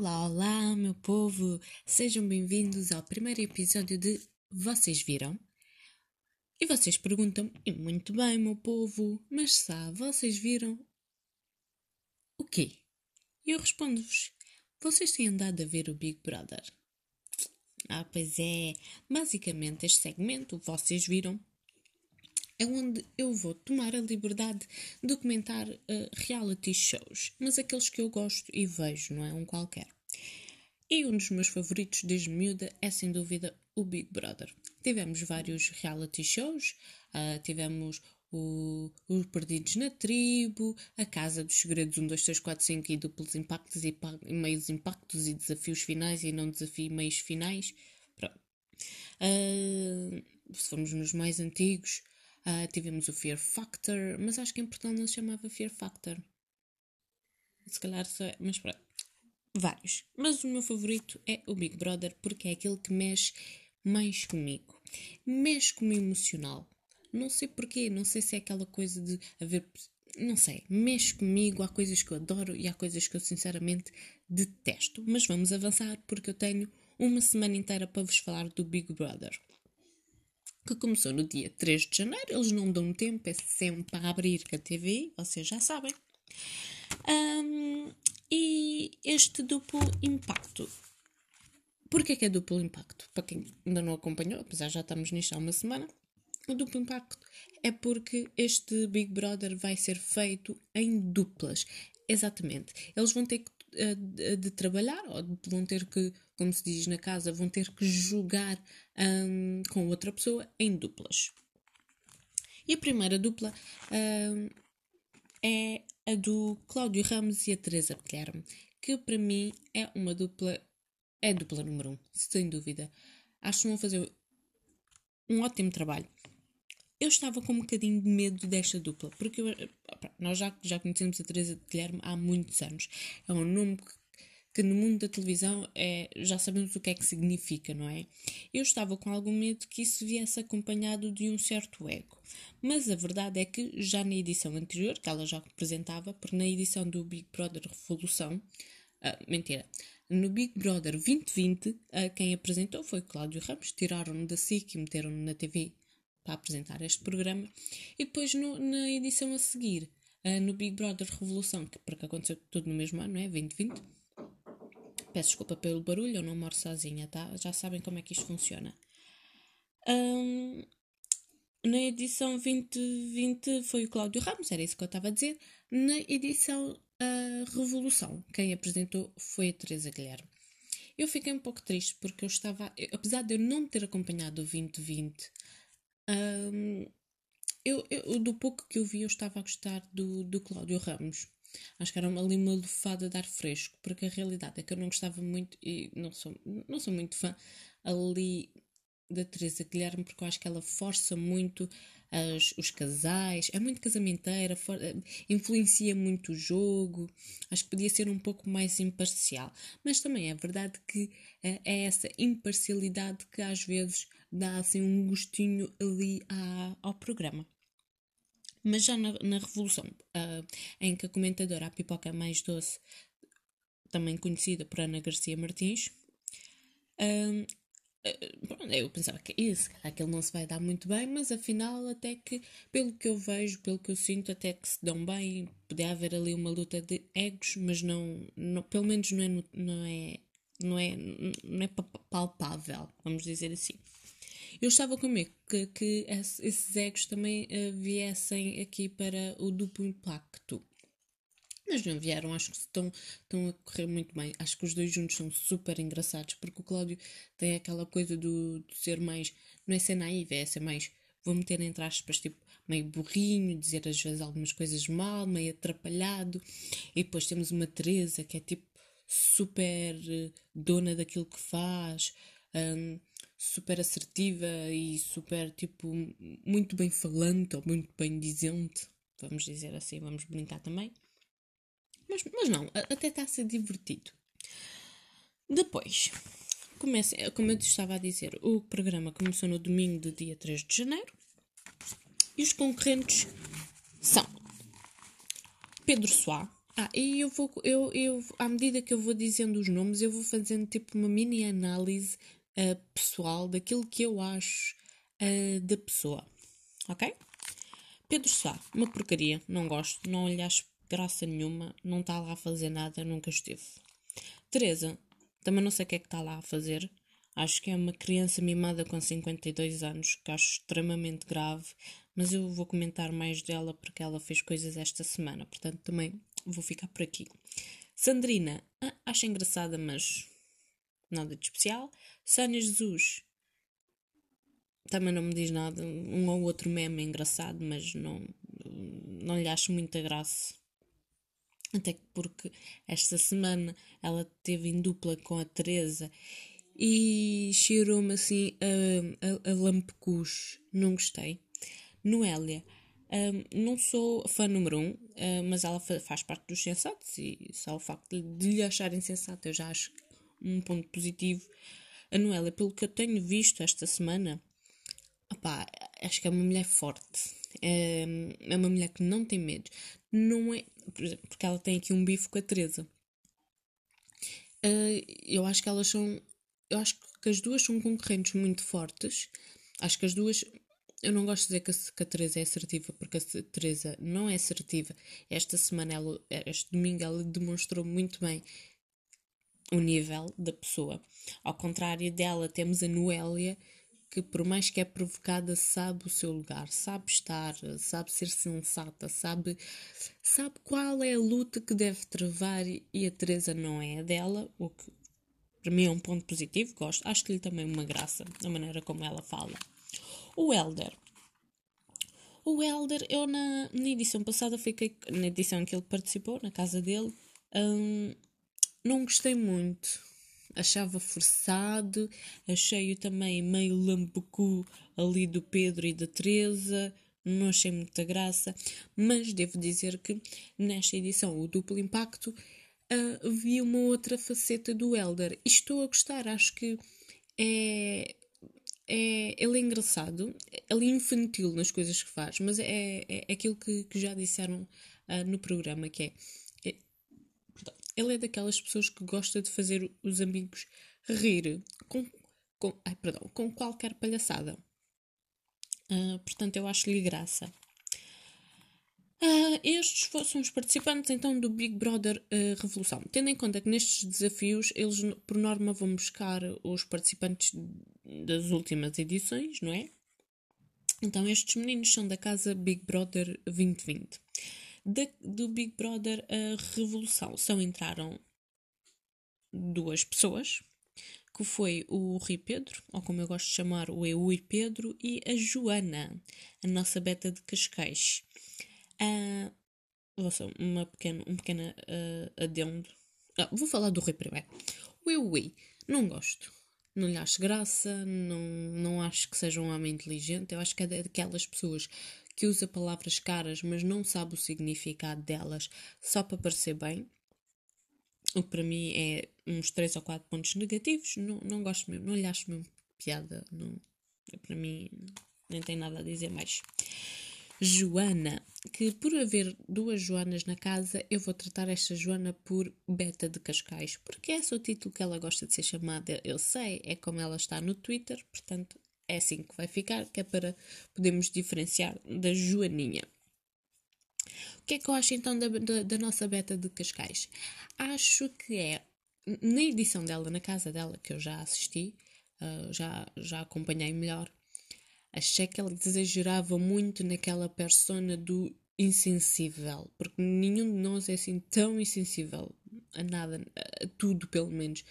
Olá, olá, meu povo! Sejam bem-vindos ao primeiro episódio de Vocês Viram? E vocês perguntam, e muito bem, meu povo, mas sabe, vocês viram o quê? E eu respondo-vos, vocês têm andado a ver o Big Brother? Ah, pois é, basicamente este segmento, vocês viram, é onde eu vou tomar a liberdade de comentar uh, reality shows, mas aqueles que eu gosto e vejo, não é um qualquer. E um dos meus favoritos desde miúda é sem dúvida o Big Brother. Tivemos vários reality shows, uh, tivemos o, os Perdidos na Tribo, a Casa dos Segredos 1, 2, 3, 4, 5 e duplos impactos e, e meios impactos e desafios finais e não desafio meios finais. Pronto. Uh, se formos nos mais antigos, Uh, tivemos o Fear Factor, mas acho que em Portugal não se chamava Fear Factor. Se calhar só é, mas pronto. Vários. Mas o meu favorito é o Big Brother porque é aquele que mexe mais comigo. Mexe com o emocional. Não sei porquê, não sei se é aquela coisa de haver. Não sei, mexe comigo, há coisas que eu adoro e há coisas que eu sinceramente detesto. Mas vamos avançar porque eu tenho uma semana inteira para vos falar do Big Brother que começou no dia 3 de janeiro. Eles não dão tempo, é sempre para abrir a TV, vocês já sabem. Um, e este duplo impacto. Porquê que é duplo impacto? Para quem ainda não acompanhou, apesar já estamos nisto há uma semana, o duplo impacto é porque este Big Brother vai ser feito em duplas. Exatamente. Eles vão ter que de, de trabalhar, ou vão ter que, como se diz na casa, vão ter que jogar um, com outra pessoa em duplas. E a primeira dupla um, é a do Cláudio Ramos e a Teresa Guilherme, que para mim é uma dupla, é a dupla número um, sem dúvida. Acho que vão fazer um ótimo trabalho. Eu estava com um bocadinho de medo desta dupla, porque eu, nós já, já conhecemos a Teresa de Guilherme há muitos anos. É um nome que, que, no mundo da televisão é, já sabemos o que é que significa, não é? Eu estava com algum medo que isso viesse acompanhado de um certo ego. Mas a verdade é que já na edição anterior, que ela já apresentava, porque na edição do Big Brother Revolução, uh, mentira, no Big Brother 2020, uh, quem apresentou foi Cláudio Ramos, tiraram-no da SIC e meteram-no na TV para apresentar este programa. E depois no, na edição a seguir, uh, no Big Brother Revolução, que porque aconteceu tudo no mesmo ano, não é? 2020. Peço desculpa pelo barulho, eu não moro sozinha, tá? Já sabem como é que isto funciona. Um, na edição 2020 foi o Cláudio Ramos, era isso que eu estava a dizer. Na edição uh, Revolução, quem apresentou foi a Teresa Guilherme. Eu fiquei um pouco triste porque eu estava, apesar de eu não ter acompanhado o 2020, um, eu, eu, do pouco que eu vi, eu estava a gostar do, do Cláudio Ramos. Acho que era ali uma lufada de ar fresco, porque a realidade é que eu não gostava muito e não sou, não sou muito fã ali da Teresa Guilherme, porque eu acho que ela força muito as, os casais, é muito casamenteira, for, influencia muito o jogo. Acho que podia ser um pouco mais imparcial, mas também é verdade que é, é essa imparcialidade que às vezes dá assim um gostinho ali à, ao programa. Mas já na, na Revolução, uh, em que a comentadora A Pipoca Mais Doce, também conhecida por Ana Garcia Martins, uh, uh, eu pensava que isso, aquele não se vai dar muito bem, mas afinal, até que, pelo que eu vejo, pelo que eu sinto, até que se dão bem, podia haver ali uma luta de egos, mas não, não pelo menos não é, não é, não é, não é palpável, vamos dizer assim. Eu estava com medo que, que esses egos também uh, viessem aqui para o duplo impacto. Mas não vieram, acho que estão, estão a correr muito bem. Acho que os dois juntos são super engraçados, porque o Cláudio tem aquela coisa do, de ser mais. Não é ser naivo, é ser mais. Vou meter entre aspas, tipo, meio burrinho, dizer às vezes algumas coisas mal, meio atrapalhado. E depois temos uma Teresa que é tipo super eh, dona daquilo que faz. Um, super assertiva e super, tipo, muito bem falante ou muito bem dizente, vamos dizer assim, vamos brincar também. Mas, mas não, até está a ser divertido. Depois, comece, como eu te estava a dizer, o programa começou no domingo do dia 3 de janeiro e os concorrentes são Pedro Soá, Ah, e eu vou, eu, eu, à medida que eu vou dizendo os nomes, eu vou fazendo tipo uma mini análise uh, pessoal daquilo que eu acho uh, da pessoa. Ok? Pedro Sá, uma porcaria, não gosto, não lhe acho graça nenhuma, não está lá a fazer nada, nunca esteve. Teresa, também não sei o que é que está lá a fazer, acho que é uma criança mimada com 52 anos, que acho extremamente grave, mas eu vou comentar mais dela porque ela fez coisas esta semana, portanto também vou ficar por aqui. Sandrina, ah, acho engraçada, mas nada de especial. Sânia Jesus, também não me diz nada. Um ou outro meme é engraçado, mas não, não lhe acho muita graça. Até porque esta semana ela teve em dupla com a Teresa e cheirou-me assim a, a, a lampecus. Não gostei. Noélia. Um, não sou fã número um, uh, mas ela faz parte dos sensatos e só o facto de, lhe acharem sensato eu já acho um ponto positivo. A Noélia, pelo que eu tenho visto esta semana, opá, acho que é uma mulher forte. É, é uma mulher que não tem medo. Não é. Por exemplo, porque ela tem aqui um bife com a Teresa. Uh, eu acho que elas são. Eu acho que as duas são concorrentes muito fortes. Acho que as duas. Eu não gosto de dizer que a, que a Teresa é assertiva, porque a Teresa não é assertiva. Esta semana, ela, este domingo, ela demonstrou muito bem o nível da pessoa. Ao contrário dela, temos a Noélia, que por mais que é provocada, sabe o seu lugar, sabe estar, sabe ser sensata, sabe, sabe qual é a luta que deve travar e a Teresa não é a dela, o que para mim é um ponto positivo, gosto. Acho-lhe também uma graça a maneira como ela fala. O Elder. O Elder, eu na, na edição passada fiquei, na edição em que ele participou, na casa dele, hum, não gostei muito. Achava forçado, achei-o também meio lambucu ali do Pedro e da Teresa, não achei muita graça, mas devo dizer que nesta edição, o duplo impacto, uh, vi uma outra faceta do Elder. E estou a gostar, acho que é, é, ele é engraçado, ele é infantil nas coisas que faz, mas é, é, aquilo que, que já disseram uh, no programa, que é ele é daquelas pessoas que gosta de fazer os amigos rir com, com, ai, perdão, com qualquer palhaçada. Uh, portanto, eu acho-lhe graça. Uh, estes são os participantes então do Big Brother uh, Revolução. Tendo em conta que nestes desafios eles, por norma, vão buscar os participantes das últimas edições, não é? Então, estes meninos são da casa Big Brother 2020 da, do Big Brother a Revolução. Só entraram duas pessoas, que foi o Rui Pedro, ou como eu gosto de chamar, o Eu e Pedro, e a Joana, a nossa beta de Cascais. Uh, uma pequena, um pequeno uh, adendo. Ah, vou falar do Rui primeiro. O Eu não gosto. Não lhe acho graça, não, não acho que seja um homem inteligente. Eu acho que é daquelas pessoas que usa palavras caras, mas não sabe o significado delas só para parecer bem. O que para mim é uns 3 ou 4 pontos negativos. Não, não gosto mesmo, não lhe acho mesmo piada. Não, para mim, nem tem nada a dizer mais. Joana, que por haver duas Joanas na casa, eu vou tratar esta Joana por Beta de Cascais, porque é esse o título que ela gosta de ser chamada. Eu sei, é como ela está no Twitter, portanto é assim que vai ficar, que é para podermos diferenciar da Joaninha. O que é que eu acho então da, da, da nossa beta de Cascais? Acho que é, na edição dela, na casa dela, que eu já assisti, uh, já, já acompanhei melhor, achei que ela exagerava muito naquela persona do insensível, porque nenhum de nós é assim tão insensível a nada, a tudo pelo menos.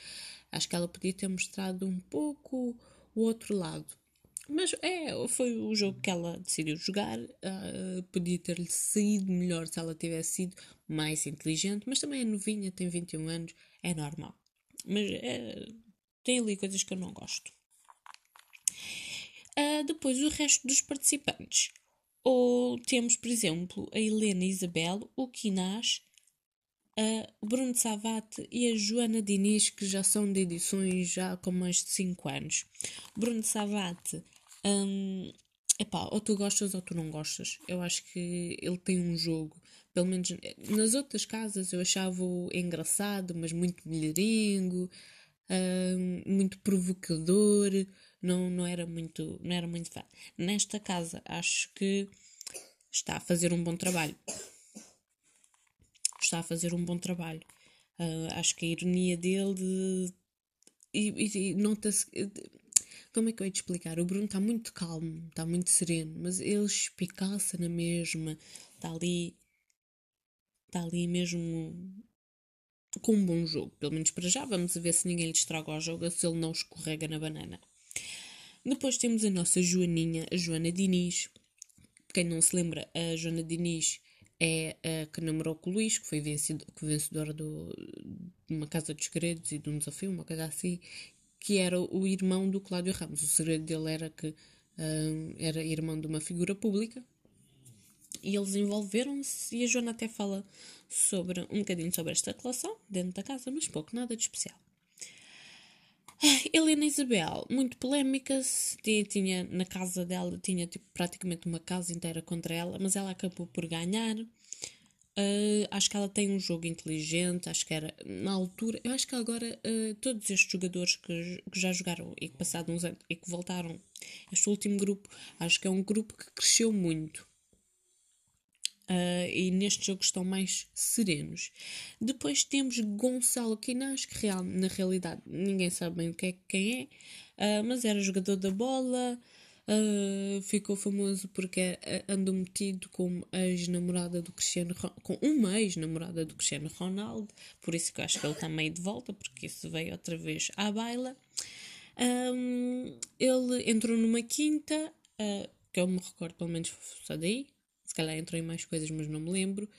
Acho que ela podia ter mostrado um pouco o outro lado. Mas é, foi o jogo que ela decidiu jogar. Uh, podia ter-lhe saído melhor se ela tivesse sido mais inteligente, mas também é novinha, tem 21 anos, é normal. Mas é, tem ali coisas que eu não gosto. Uh, depois, o resto dos participantes. Ou temos, por exemplo, a Helena Isabel, o Quinás, o Bruno Savate e a Joana Diniz, que já são de edições já com mais de 5 anos. Bruno Savate um, epá, ou tu gostas ou tu não gostas. Eu acho que ele tem um jogo pelo menos nas outras casas eu achava-o engraçado, mas muito melhoringo, uh, muito provocador, não, não, era muito, não era muito fã. Nesta casa acho que está a fazer um bom trabalho. Está a fazer um bom trabalho. Uh, acho que a ironia dele e, e, e nota-se como é que eu ia te explicar? O Bruno está muito calmo, está muito sereno, mas ele espicaça na mesma, está ali, está ali mesmo com um bom jogo, pelo menos para já. Vamos ver se ninguém lhe estraga o jogo, se ele não escorrega na banana. Depois temos a nossa Joaninha, a Joana Diniz. Quem não se lembra, a Joana Diniz é a que namorou com o Luís, que foi vencedor, vencedora do, de uma Casa dos Segredos e de um desafio, uma coisa assim, que era o irmão do Cláudio Ramos. O segredo dele era que uh, era irmão de uma figura pública e eles envolveram-se e a Joana até fala sobre um bocadinho sobre esta relação dentro da casa, mas pouco, nada de especial. Helena Isabel, muito polémica, tinha, tinha, na casa dela, tinha tipo, praticamente uma casa inteira contra ela, mas ela acabou por ganhar. Uh, acho que ela tem um jogo inteligente, acho que era na altura. Eu acho que agora uh, todos estes jogadores que, que, já jogaram e que passaram uns anos e que voltaram, este último grupo, acho que é um grupo que cresceu muito. Uh, e neste jogo estão mais serenos. Depois temos Gonçalo Quinas, que real, na realidade ninguém sabe bem o que é, quem é, mas era jogador da bola. Uh, ficou famoso porque andou metido com ex-namorada do Cristiano com uma ex-namorada do Cristiano Ronaldo, por isso que eu acho que ele está meio de volta, porque isso veio outra vez à baila. Um, ele entrou numa quinta, uh, que eu me recordo pelo menos só daí, se calhar entrou em mais coisas, mas não me lembro.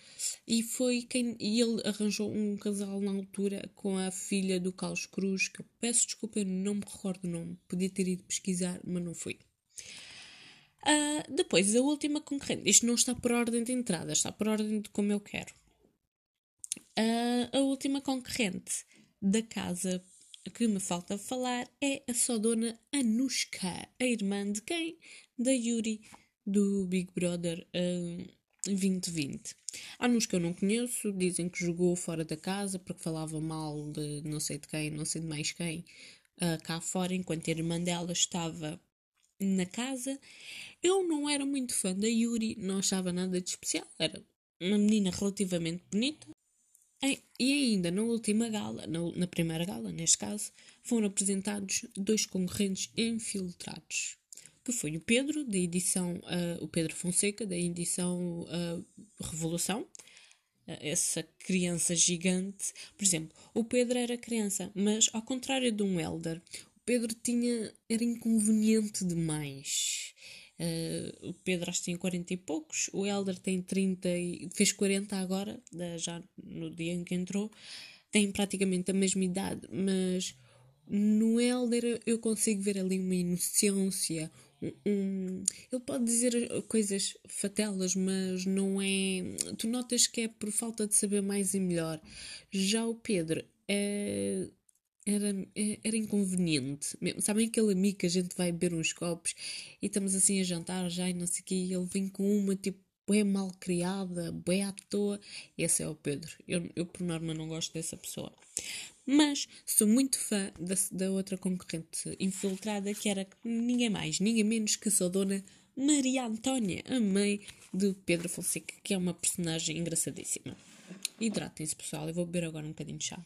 E foi quem. E ele arranjou um casal na altura com a filha do Carlos Cruz, que eu peço desculpa, eu não me recordo o nome. Podia ter ido pesquisar, mas não fui. Uh, depois, a última concorrente. Isto não está por ordem de entrada, está por ordem de como eu quero. Uh, a última concorrente da casa que me falta falar é a só dona Anushka, a irmã de quem? Da Yuri, do Big Brother uh, 2020. A Anushka eu não conheço, dizem que jogou fora da casa porque falava mal de não sei de quem, não sei de mais quem, uh, cá fora, enquanto a irmã dela estava na casa. Eu não era muito fã da Yuri, não achava nada de especial. Era uma menina relativamente bonita. E ainda na última gala, na, primeira gala, neste caso, foram apresentados dois concorrentes infiltrados. Que foi o Pedro, da edição, uh, o Pedro Fonseca, da edição uh, Revolução, uh, essa criança gigante. Por exemplo, o Pedro era criança, mas ao contrário de um Elder, Pedro tinha era inconveniente demais. Uh, o Pedro acho que tinha 40 e poucos, o Helder tem 30 e fez 40 agora, já no dia em que entrou, tem praticamente a mesma idade, mas no Helder eu consigo ver ali uma inocência, um, um, ele pode dizer coisas fatelas, mas não é. Tu notas que é por falta de saber mais e melhor. Já o Pedro é era, é, era inconveniente. Sabem aquele amigo que a gente vai beber uns copos e estamos assim a jantar já e não sei o quê, e ele vem com uma tipo bem mal criada, bem à toa. Esse é o Pedro. Eu, eu por norma não gosto dessa pessoa. Mas sou muito fã da, da outra concorrente infiltrada que era ninguém mais, ninguém menos que a dona Maria Antónia, a mãe de Pedro Fonseca, que é uma personagem engraçadíssima. Hidratem-se, pessoal. Eu vou beber agora um bocadinho de chá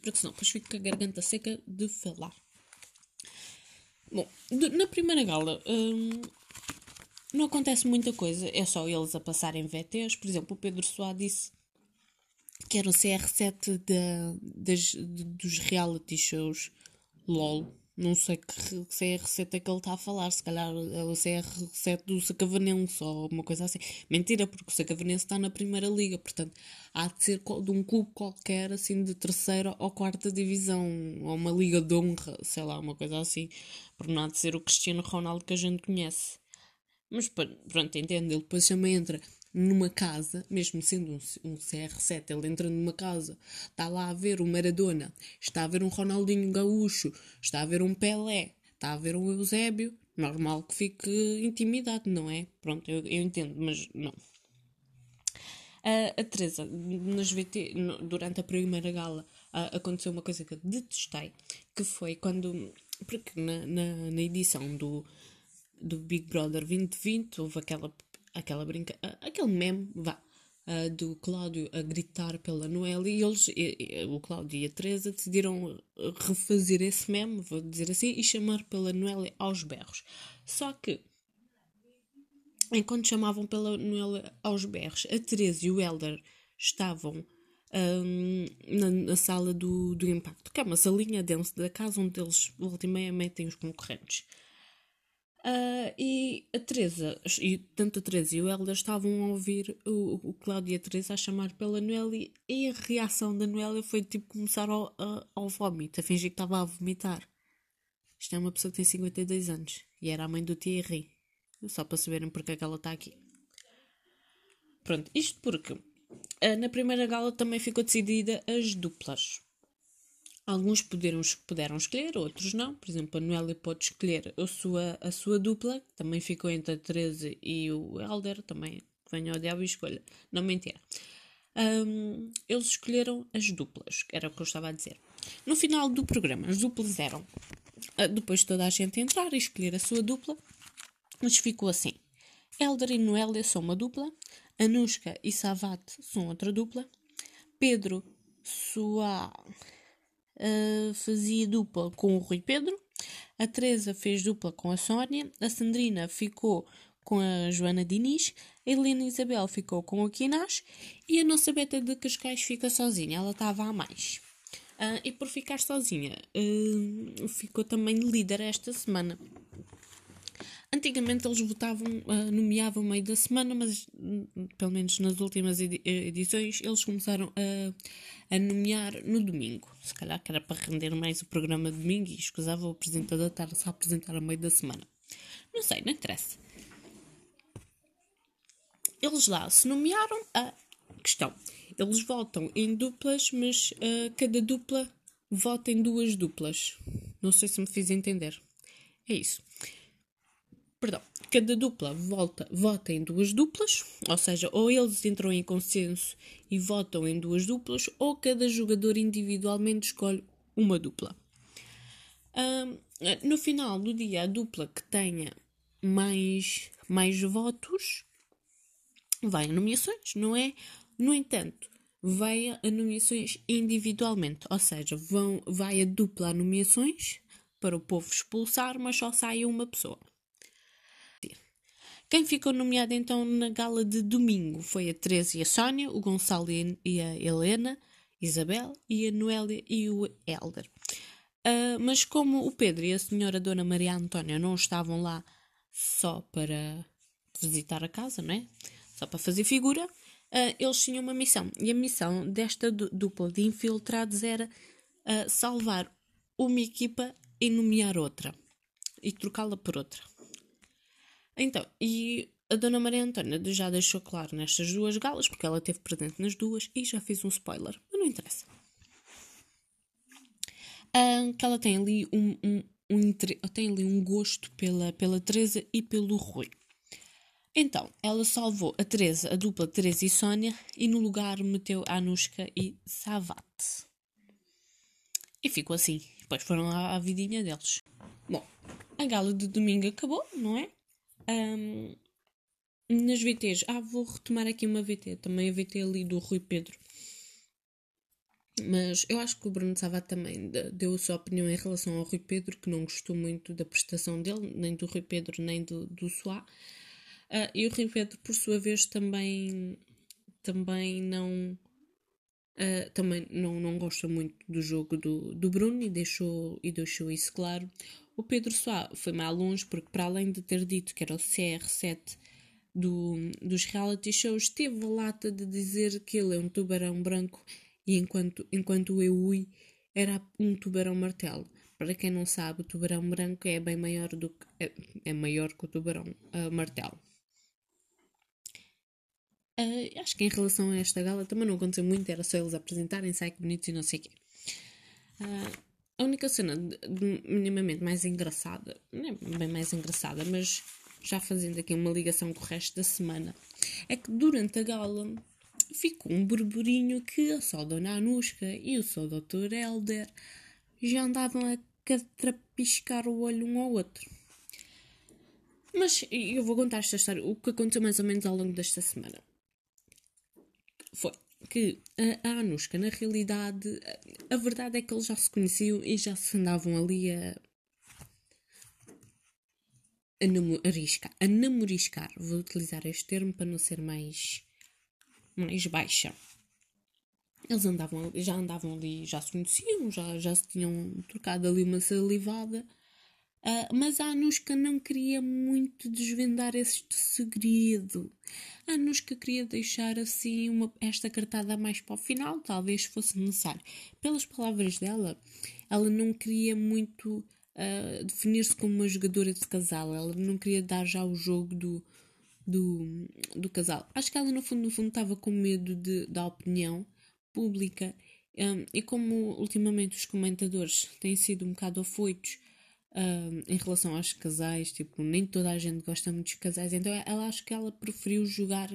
porque senão depois fico com a garganta seca de falar. Bom, na primeira gala hum, não acontece muita coisa, é só eles a passarem VTs. Por exemplo, o Pedro Soá disse que era o CR7 de, das, dos reality shows LOL. Não sei que CR7 é que ele está a falar, se calhar é o CR7 do Sacavanense ou alguma coisa assim. Mentira, porque o Sacavanense está na primeira liga, portanto há de ser de um clube qualquer, assim, de terceira ou quarta divisão, ou uma liga de honra, sei lá, uma coisa assim, por não há de ser o Cristiano Ronaldo que a gente conhece. Mas pronto, entende? Ele depois também entra numa casa, mesmo sendo um, um, CR7, ele entra numa casa, está lá a ver o Maradona, está a ver um Ronaldinho Gaúcho, está a ver um Pelé, está a ver um Eusébio, normal que fique intimidado, não é? Pronto, eu, eu entendo, mas não. a Teresa, nos VT, no, durante a primeira gala, uh, aconteceu uma coisa que eu detestei, que foi quando. Porque na, na, na edição do, do Big Brother 2020 houve aquela, aquela brinca, uh, aquele meme, vá, uh, do Cláudio a gritar pela Noelle e eles, e, e, o Cláudio e a Teresa, decidiram refazer esse meme, vou dizer assim, e chamar pela Noelle aos berros. Só que enquanto chamavam pela Noelle aos berros, a Teresa e o Elder estavam um, na, na, sala do, do impacto, que é uma salinha dentro da casa onde eles volta e meia metem os concorrentes. Uh, e a Teresa, e tanto a Teresa e o Helder estavam a ouvir o, o Cláudio e a Teresa a chamar pela Noélia e a reação da Noélia foi tipo começar ao, a, ao vómito, a fingir que estava a vomitar. Isto é uma pessoa que tem 52 anos e era a mãe do Thierry. Só para saberem porque é que ela está aqui. Pronto, isto porque uh, na primeira gala também ficou decidida as duplas. Alguns puderam, puderam escolher, outros não. Por exemplo, a Noélia pode escolher a sua, a sua dupla, que também ficou entre a Teresa e o Helder, também venha ao diabo e escolha. Não mentira. Um, eles escolheram as duplas, era o que eu estava a dizer. No final do programa, as duplas eram, uh, depois de toda a gente entrar e escolher a sua dupla, mas ficou assim. Helder e Noélia são uma dupla, Anushka e Savat são outra dupla, Pedro, Soa uh, fazia dupla com o Rui Pedro, a Teresa fez dupla com a Sónia, a Sandrina ficou com a Joana Diniz, a Helena Isabel ficou com a Quinás e a nossa Beta de Cascais fica sozinha, ela estava a mais. Uh, e por ficar sozinha, uh, ficou também líder esta semana. Antigamente eles votavam, uh, nomeavam meio da semana, mas hum, pelo menos nas últimas edições eles começaram a, a nomear no domingo. Se calhar que era para render mais o programa de domingo e escusava o apresentador estar-se a apresentar a meio da semana. Não sei, não interessa. Eles lá se nomearam a questão. Eles votam em duplas, mas uh, cada dupla vota em duas duplas. Não sei se me fiz entender. É isso perdão, cada dupla volta, vota em duas duplas, ou seja, ou eles entram em consenso e votam em duas duplas, ou cada jogador individualmente escolhe uma dupla. no final do dia, a dupla que tenha mais, mais votos vai a nomeações, não é? No entanto, vai a nomeações individualmente, ou seja, vão, vai a dupla a nomeações para o povo expulsar, mas só sai uma pessoa. Quem ficou nomeado então na gala de domingo foi a Teresa e a Sónia, o Gonçalo e a Helena, Isabel e a Noélia e o Helder. Uh, mas como o Pedro e a senhora Dona Maria Antónia não estavam lá só para visitar a casa, não é? Só para fazer figura, uh, eles tinham uma missão. E a missão desta dupla de infiltrados era uh, salvar uma equipa e nomear outra. E trocá-la por outra. Então, e a Dona Maria Antônia já deixou claro nestas duas galas, porque ela esteve presente nas duas, e já fiz um spoiler, mas não interessa. Que ela tem ali um, um, um, tem ali um gosto pela, pela Teresa e pelo Rui. Então, ela salvou a Teresa, a dupla Teresa e Sónia, e no lugar meteu Anushka e Savat. E ficou assim. Depois foram lá à vidinha deles. Bom, a gala de domingo acabou, não é? Um, nas VTs, ah, vou retomar aqui uma VT, também a VT ali do Rui Pedro. Mas eu acho que o Bruno Sava também deu a sua opinião em relação ao Rui Pedro, que não gostou muito da prestação dele, nem do Rui Pedro, nem do, do Soá. Uh, e o Rui Pedro, por sua vez, também, também não. Uh, também não, não gosta muito do jogo do, do Bruno e deixou, e deixou isso claro. O Pedro Soá foi mais longe porque, para além de ter dito que era o CR7 do, dos reality shows, teve a lata de dizer que ele é um tubarão branco e enquanto, enquanto o Eui era um tubarão martelo. Para quem não sabe, o tubarão branco é bem maior do que é, é maior que o tubarão uh, martelo. Uh, acho que em relação a esta gala também não aconteceu muito, era só eles apresentarem, sai que bonitos e não sei o quê. Uh, a única cena de, de, minimamente mais engraçada, não é bem mais engraçada, mas já fazendo aqui uma ligação com o resto da semana, é que durante a gala ficou um burburinho que só a Dona Anuska e o seu Dr. Helder já andavam a catrapiscar o olho um ao outro. Mas eu vou contar esta história, o que aconteceu mais ou menos ao longo desta semana. Foi que a, a Anushka, na realidade, a, a verdade é que eles já se conheciam e já se andavam ali a. A, namoriscar, a namoriscar. Vou utilizar este termo para não ser mais, mais baixa. Eles andavam, já andavam ali, já se conheciam, já, já se tinham trocado ali uma salivada. Uh, mas a Anushka não queria muito desvendar este segredo. A Anushka queria deixar assim uma, esta cartada mais para o final, talvez fosse necessário. Pelas palavras dela, ela não queria muito uh, definir-se como uma jogadora de casal. Ela não queria dar já o jogo do, do, do casal. Acho que ela, no fundo, no fundo, estava com medo de, da opinião pública. Um, e como ultimamente os comentadores têm sido um bocado afoitos em relação aos casais, tipo, nem toda a gente gosta muito dos casais, então ela acho que ela preferiu jogar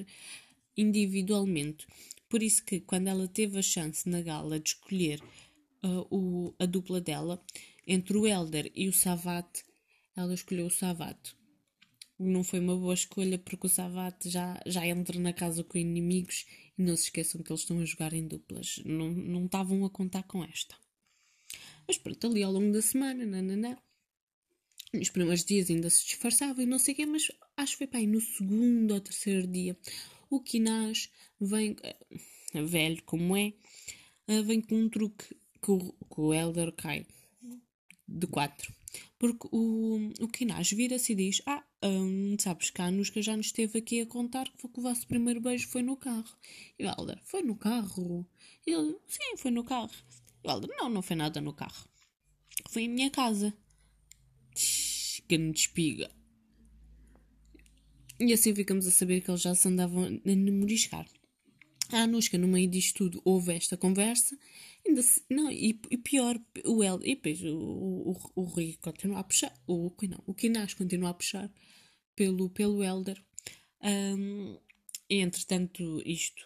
individualmente. Por isso que quando ela teve a chance na gala de escolher uh, o, a dupla dela, entre o Elder e o Savat, ela escolheu o Savat. Não foi uma boa escolha porque o Savat já, já entra na casa com inimigos e não se esqueçam que eles estão a jogar em duplas. Não, não estavam a contar com esta. Mas pronto, ali ao longo da semana, nananã, nos primeiros dias ainda se disfarçava e não sei o quê, mas acho que foi no segundo ou terceiro dia. O Kinaz vem, eh, velho como é, eh, vem com um truque que o, que o Elder cai de quatro. Porque o, o Kinaz vira-se e diz: Ah, hum, sabes que a Anuska já nos esteve aqui a contar que, que o vosso primeiro beijo foi no carro. E o Elder: Foi no carro? E ele: Sim, foi no carro. E o Elder: Não, não foi nada no carro. Foi em minha casa que me despiga. E assim ficamos a saber que eles já se andavam a namoriscar. A Anushka, no meio disto tudo, houve esta conversa. Ainda se, não, e, e, pior, o El, e depois o, o, o Rui continua a puxar, o, não, o Kinash continua a puxar pelo, pelo Elder. Um, e entretanto, isto,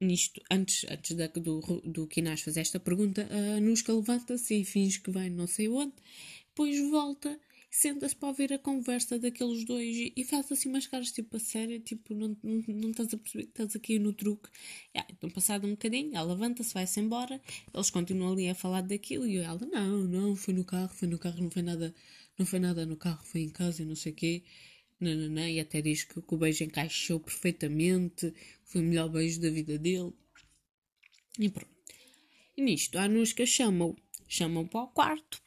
nisto, antes, antes da, do, do Kinash fazer esta pergunta, a Anushka levanta-se e finge que vai não sei onde, depois volta senta-se para ouvir a conversa daqueles dois e, e faz assim umas caras tipo a sério, tipo, não, não, não estás a perceber, estás aqui no truque. Yeah, então, passado um bocadinho, ela levanta-se, vai-se embora, eles continuam ali a falar daquilo e ela, não, não, foi no carro, foi no carro, não foi nada, não foi nada no carro, foi em casa, não sei o quê. Não, não, não, e até diz que, que o beijo encaixou perfeitamente, foi o melhor beijo da vida dele. E pronto. E nisto, a Anushka chama-o, chama-o para o quarto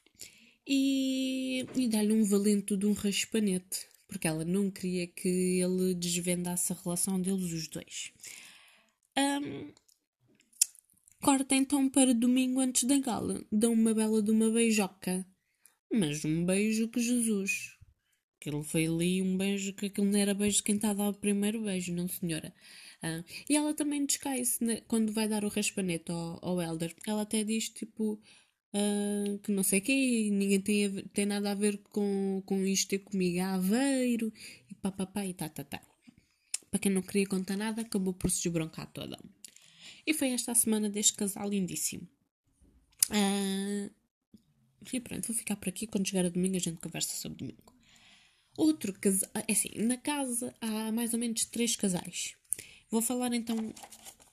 e, e dá-lhe um valento de um raspanete, porque ela não queria que ele desvendasse a relação deles os dois. Um, corta então para domingo antes da gala. Dão uma bela de uma beijoca. Mas um beijo que Jesus. Aquilo foi ali um beijo que aquilo não era beijo de quem está a dar o primeiro beijo, não senhora. E ela também descai-se né, quando vai dar o raspanete ao, ao Elder. Ela até diz tipo: Uh, que não sei quê, ninguém tem, tem nada a ver com, com isto ter comigo a Aveiro e papapá e tá, tá, tá. Para quem não queria contar nada, acabou por se desbroncar toda. E foi esta a semana deste casal lindíssimo. Uh, e pronto, vou ficar por aqui. Quando chegar a domingo, a gente conversa sobre domingo. Outro casal. É assim, na casa há mais ou menos três casais. Vou falar então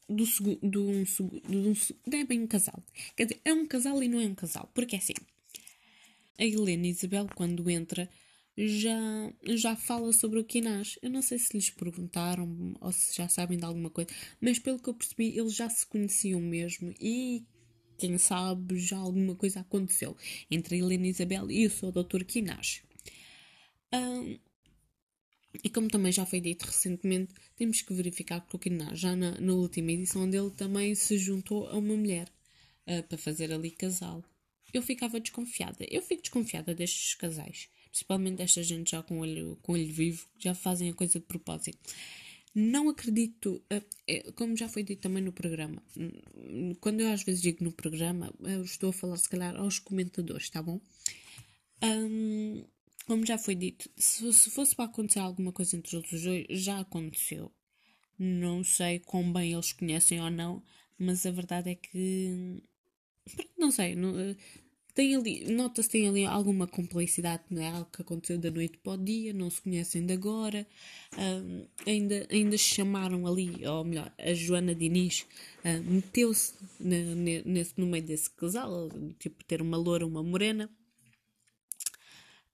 do. Do um, do não é bem um casal. Quer dizer, é um casal e não é um casal. Porque é assim. A Helena Isabel, quando entra, já, já fala sobre o Kinás. Eu não sei se lhes perguntaram ou se já sabem de alguma coisa, mas pelo que eu percebi, eles já se conheciam mesmo e quem sabe já alguma coisa aconteceu entre a Helena Isabel e o seu Dr. Kinás. Um, e como também já foi dito recentemente, temos que verificar que o Kiná, já na, na, última edição dele, também se juntou a uma mulher uh, para fazer ali casal. Eu ficava desconfiada. Eu fico desconfiada destes casais. Principalmente desta gente já com olho, com olho vivo, já fazem a coisa de propósito. Não acredito, uh, como já foi dito também no programa, quando eu às vezes digo no programa, eu estou a falar se calhar aos comentadores, tá bom? Um, como já foi dito, se, se fosse para acontecer alguma coisa entre os dois, já aconteceu. Não sei quão bem eles conhecem ou não, mas a verdade é que. Não sei, não, eh, tem ali, nota-se tem ali alguma complicidade, não é algo que aconteceu da noite para o dia, não se conhecem de agora, ainda, ainda chamaram ali, ou melhor, a Joana Diniz uh, meteu-se no meio desse casal, tipo ter uma loura, uma morena.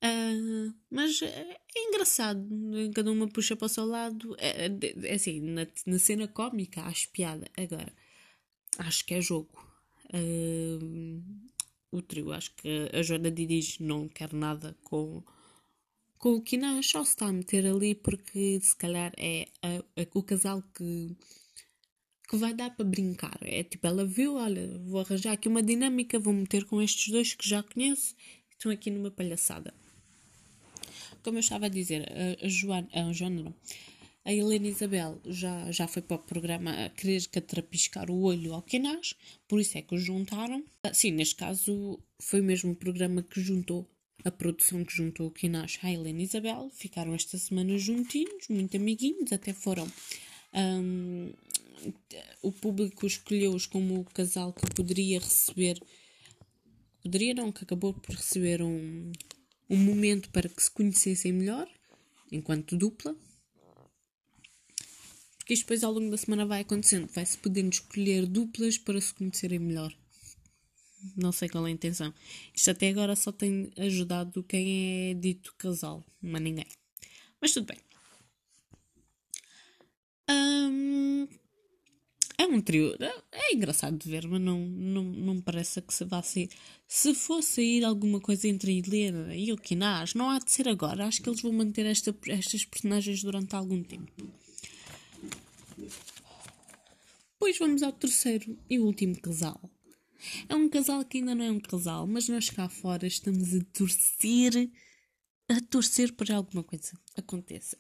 Uh, mas é, é, engraçado, cada uma puxa para o seu lado. É, é, é assim, na, na, cena cómica acho piada. Agora, acho que é jogo. Uh, o trio. Acho que a Joana dirige não quer nada com, com o Kina, só se está a meter ali porque se calhar é a, a, o casal que, que vai dar para brincar. É tipo, ela viu, olha, vou arranjar aqui uma dinâmica, vou meter com estes dois que já conheço, estão aqui numa palhaçada. Como eu estava a dizer, a, Joana, a Joana não, a Helena Isabel já, já foi para o programa a querer catrapiscar o olho ao Kenaz, por isso é que os juntaram. Ah, sim, neste caso foi mesmo o programa que juntou, a produção que juntou o Kenaz à Helena Isabel. Ficaram esta semana juntinhos, muito amiguinhos, até foram. Um, o público escolheu-os como o casal que poderia receber. Poderia não, que acabou por receber um, um momento para que se conhecessem melhor, enquanto dupla porque isto depois ao longo da semana vai acontecendo. Vai-se podendo escolher duplas para se conhecerem melhor. Não sei qual é a intenção. Isto até agora só tem ajudado quem é dito casal, mas ninguém. Mas tudo bem. Um, é um trio. É engraçado de ver, mas não, não, não me parece que se vá sair. Se for sair alguma coisa entre a Helena e o Kinaz, não há de ser agora. Acho que eles vão manter esta, estas personagens durante algum tempo. Depois vamos ao terceiro e último casal. É um casal que ainda não é um casal, mas nós cá fora estamos a torcer, a torcer para alguma coisa aconteça.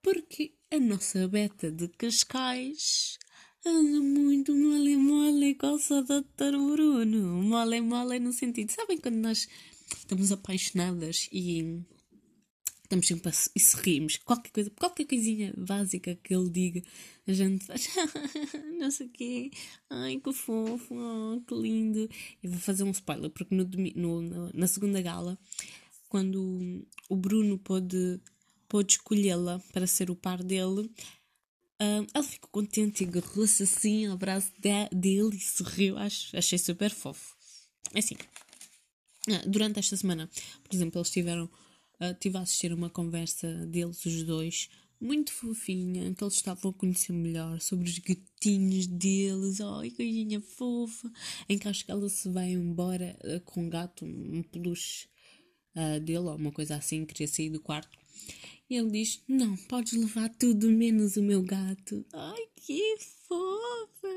Porque a nossa beta de Cascais anda muito mole mole com o Dr. Bruno. Mole mole no sentido, sabem quando nós estamos apaixonadas e estamos sempre a, e se rimos, qualquer coisa, qualquer coisinha básica que ele diga, a gente faz não sei o quê, ai que fofo, oh, que lindo. E vou fazer um spoiler, porque no, no, na segunda gala, quando o Bruno pôde, pôde escolhê-la para ser o par dele, um, ele ficou contente e agarrou-se assim ao braço de, dele e sorriu, Acho, achei super fofo. É assim, ah, durante esta semana, por exemplo, eles tiveram uh, a assistir uma conversa deles, os dois, muito fofinha, que eles estavam a conhecer melhor sobre os gatinhos deles, oh, coisinha fofa, em que acho que ela se vai embora uh, com um gato, um peluche uh, dele, ou uma coisa assim, queria sair do quarto. E ele diz: Não, podes levar tudo menos o meu gato. Ai, que fofa!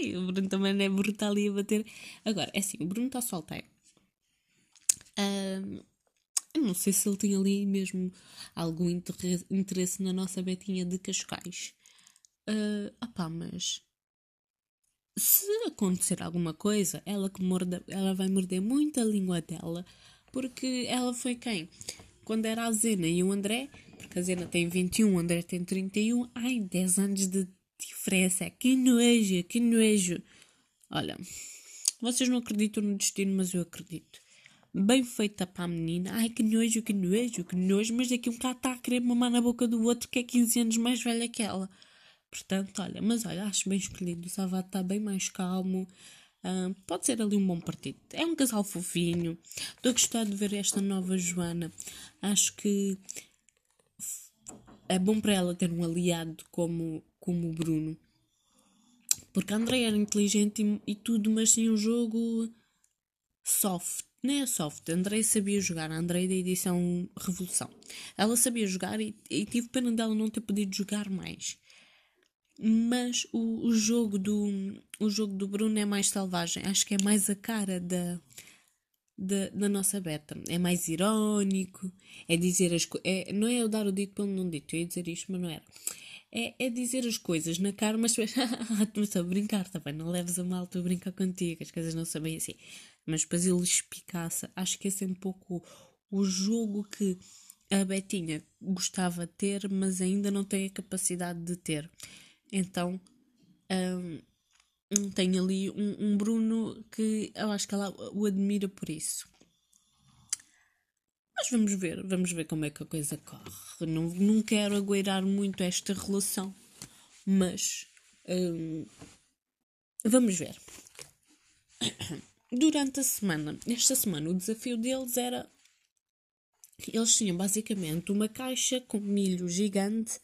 Ai, o Bruno também é brutal ali a bater. Agora, é assim: o Bruno está solteiro. Um, eu não sei se ele tem ali mesmo algum interesse na nossa Betinha de Cascais. Uh, opá, mas se acontecer alguma coisa, ela que morde, ela vai morder muito a língua dela, porque ela foi quem? Quando era a Zena e o André, porque a Zena tem 21, o André tem 31, ai, 10 anos de diferença, que nojo, que nojo. Olha, vocês não acreditam no destino, mas eu acredito bem feita para a menina. Ai que nojo, que nojo, que nojo, mas daqui um bocado está a querer mamar na boca do outro que é 15 anos mais velha que ela. Portanto, olha, mas olha, acho bem escolhido. O Salvador está bem mais calmo. Uh, pode ser ali um bom partido. É um casal fofinho. Estou a gostar de ver esta nova Joana. Acho que é bom para ela ter um aliado como, como o Bruno. Porque a André era inteligente e, e tudo, mas tinha um jogo soft nem a soft. A Andrei sabia jogar, a Andrei da edição Revolução. Ela sabia jogar e, e tive pena dela não ter podido jogar mais. Mas o, o, jogo do, o jogo do Bruno é mais selvagem. Acho que é mais a cara da, da, da nossa beta. É mais irónico. É dizer as coisas. É, não é eu dar o dito pelo não dito. Eu ia dizer isto, mas não era. É, é dizer as coisas na cara, mas tu estou a brincar também. Tá não leves a mal, estou a brincar contigo. As coisas não são bem assim mas depois ele espicaça. Acho que esse é um pouco o jogo que a Betinha gostava de ter, mas ainda não tem a capacidade de ter. Então um, tem ali um, um, Bruno que eu acho que ela o admira por isso. Mas vamos ver, vamos ver como é que a coisa corre. Não, não quero agueirar muito esta relação, mas um, vamos ver. Durante a semana, esta semana, o desafio deles era. Eles tinham basicamente uma caixa com milho gigante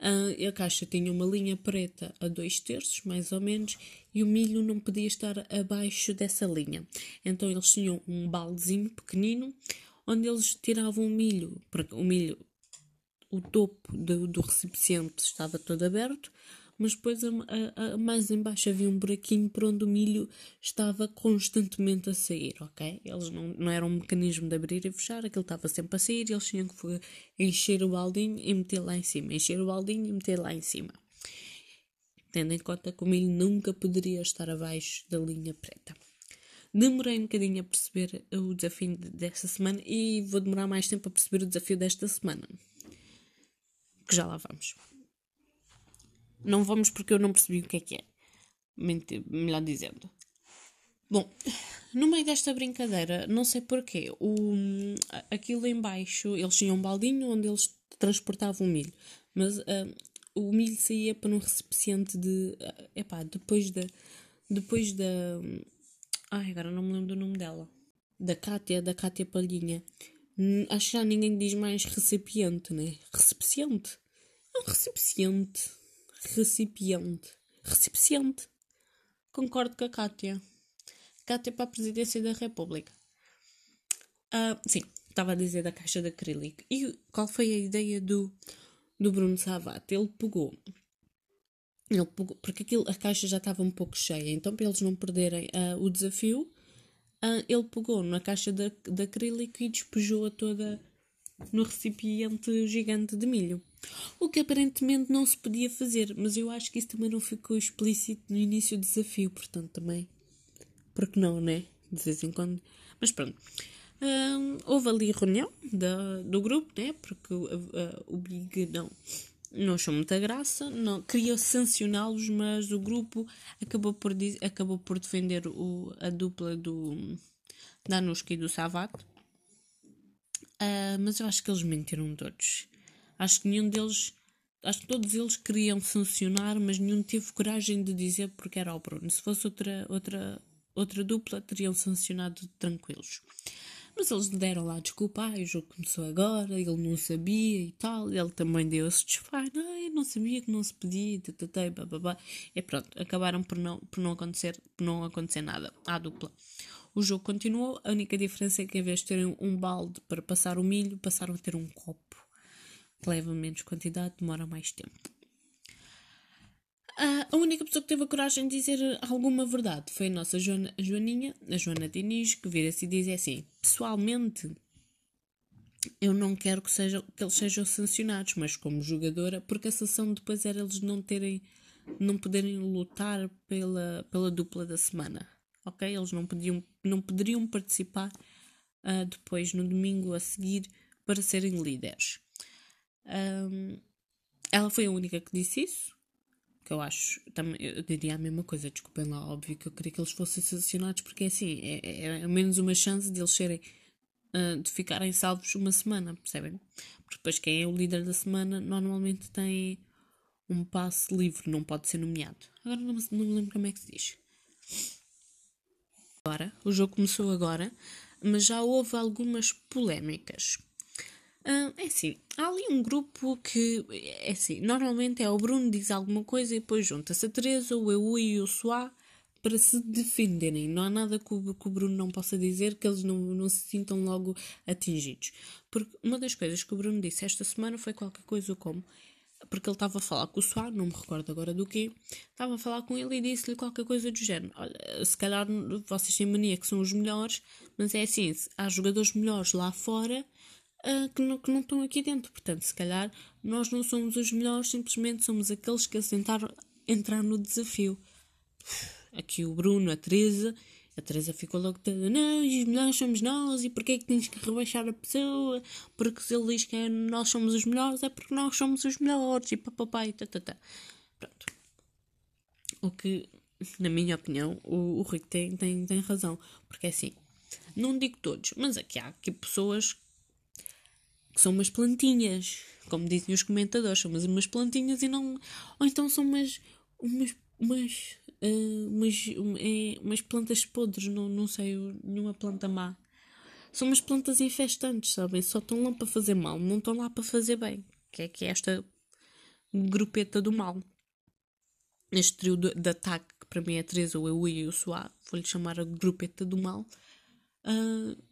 a caixa tinha uma linha preta a dois terços, mais ou menos, e o milho não podia estar abaixo dessa linha. Então eles tinham um baldezinho pequenino, onde eles tiravam o milho, porque o milho, o topo do, do recipiente estava todo aberto, mas depois a, a, a, mais embaixo havia um buraquinho por onde o milho estava constantemente a sair, ok? Eles não, não eram um mecanismo de abrir e fechar, aquilo estava sempre a sair eles tinham que encher o baldinho e meter lá em cima, encher o baldinho e meter lá em cima. Tendo em conta que o milho nunca poderia estar abaixo da linha preta. Demorei um bocadinho a perceber o desafio desta semana e vou demorar mais tempo a perceber o desafio desta semana. Que já lá vamos. Não vamos porque eu não percebi o que é que é. Melhor dizendo. Bom, no meio desta brincadeira, não sei porquê, o, aquilo em baixo, eles tinham um baldinho onde eles transportavam o milho, mas uh, o milho saía para um recipiente de. Uh, epá, depois da. Depois da. Ai, agora não me lembro do nome dela. Da Cátia, da Cátia Palhinha. Acho que já ninguém diz mais recipiente, né? Recipiente? É um recipiente recipiente. Recipiente. Concordo com a Kátia. Kátia para a presidência da República. Uh, sim, estava a dizer da caixa de acrílico. E qual foi a ideia do, do Bruno Savate? Ele pegou. Ele pegou porque aquilo, a caixa já estava um pouco cheia, então para eles não perderem uh, o desafio, uh, ele pegou na caixa de, de acrílico e despejou-a toda no recipiente gigante de milho. O que aparentemente não se podia fazer, mas eu acho que isso também não ficou explícito no início do desafio, portanto também. Porque não, né? De vez em quando. Mas pronto. Houve ali reunião da, do grupo, né? Porque uh, o Big não, não achou muita graça, não, queria sancioná-los, mas o grupo acabou por, acabou por defender o, a dupla do da Anushka e do Savat. Uh, mas eu acho que eles mentiram todos. Acho que nenhum deles, acho que todos eles queriam sancionar, mas nenhum teve coragem de dizer porque era o Bruno. Se fosse outra, outra, outra dupla, teriam sancionado tranquilos. Mas eles deram lá desculpa, ah, o jogo começou agora, ele não sabia e tal. Ele também deu esse desfaz, não, eu não sabia que não se podia, tatatá, bababá. E pronto, acabaram por não, por não, acontecer, por não acontecer nada à dupla. O jogo continuou, a única diferença é que em vez de terem um balde para passar o milho, passaram a ter um copo leva menos quantidade, demora mais tempo. a única pessoa que teve a coragem de dizer alguma verdade foi a nossa Joana, Joaninha, a Joana Diniz, que vira-se e diz assim: pessoalmente, eu não quero que, seja, que eles sejam sancionados, mas como jogadora, porque a sessão depois era eles não terem, não poderem lutar pela, pela dupla da semana. Ok? Eles não, podiam, não poderiam participar uh, depois no domingo a seguir para serem líderes. Um, ela foi a única que disse isso. Que eu acho, também, eu diria a mesma coisa, desculpem lá, óbvio que eu queria que eles fossem sancionados, porque é assim, é, é, é menos uma chance de eles serem, uh, de ficarem salvos uma semana, percebem? Porque depois quem é o líder da semana normalmente tem um passe livre, não pode ser nomeado. Agora não, não me lembro como é que se diz. Agora, o jogo começou agora, mas já houve algumas polémicas. Uh, é assim, há ali um grupo que, é assim, normalmente é o Bruno diz alguma coisa e depois junta-se a Teresa, o Eu e o Soá para se defenderem. Não há nada que o, que o, Bruno não possa dizer que eles não, não se sintam logo atingidos. Porque uma das coisas que o Bruno disse esta semana foi qualquer coisa como porque ele estava a falar com o Soá, não me recordo agora do quê, estava a falar com ele e disse-lhe qualquer coisa do género. Olha, se calhar vocês têm mania que são os melhores, mas é assim, há jogadores melhores lá fora uh, que, não, que não estão aqui dentro. Portanto, se calhar nós não somos os melhores, simplesmente somos aqueles que assentaram entrar no desafio. Aqui o Bruno, a Teresa. A Teresa ficou logo toda, não, os melhores somos nós, e porquê é que tens que rebaixar a pessoa? Porque se ele diz que é, nós somos os melhores, é porque nós somos os melhores, e papapá, e tatatá. Pronto. o que, na minha opinião, o, o Rui tem, tem, tem razão. Porque é assim, não digo todos, mas aqui há aqui pessoas que são umas plantinhas, como dizem os comentadores, são umas, plantinhas e não. Ou então são umas. umas. umas, uh, umas, é, umas plantas podres, não, não sei, nenhuma planta má. São umas plantas infestantes, sabem? Só estão lá para fazer mal, não estão lá para fazer bem. Que é que é esta grupeta do mal. Este trio de, de ataque, que para mim é Teresa, o Eu e o Suá, vou-lhe chamar a grupeta do mal. Uh,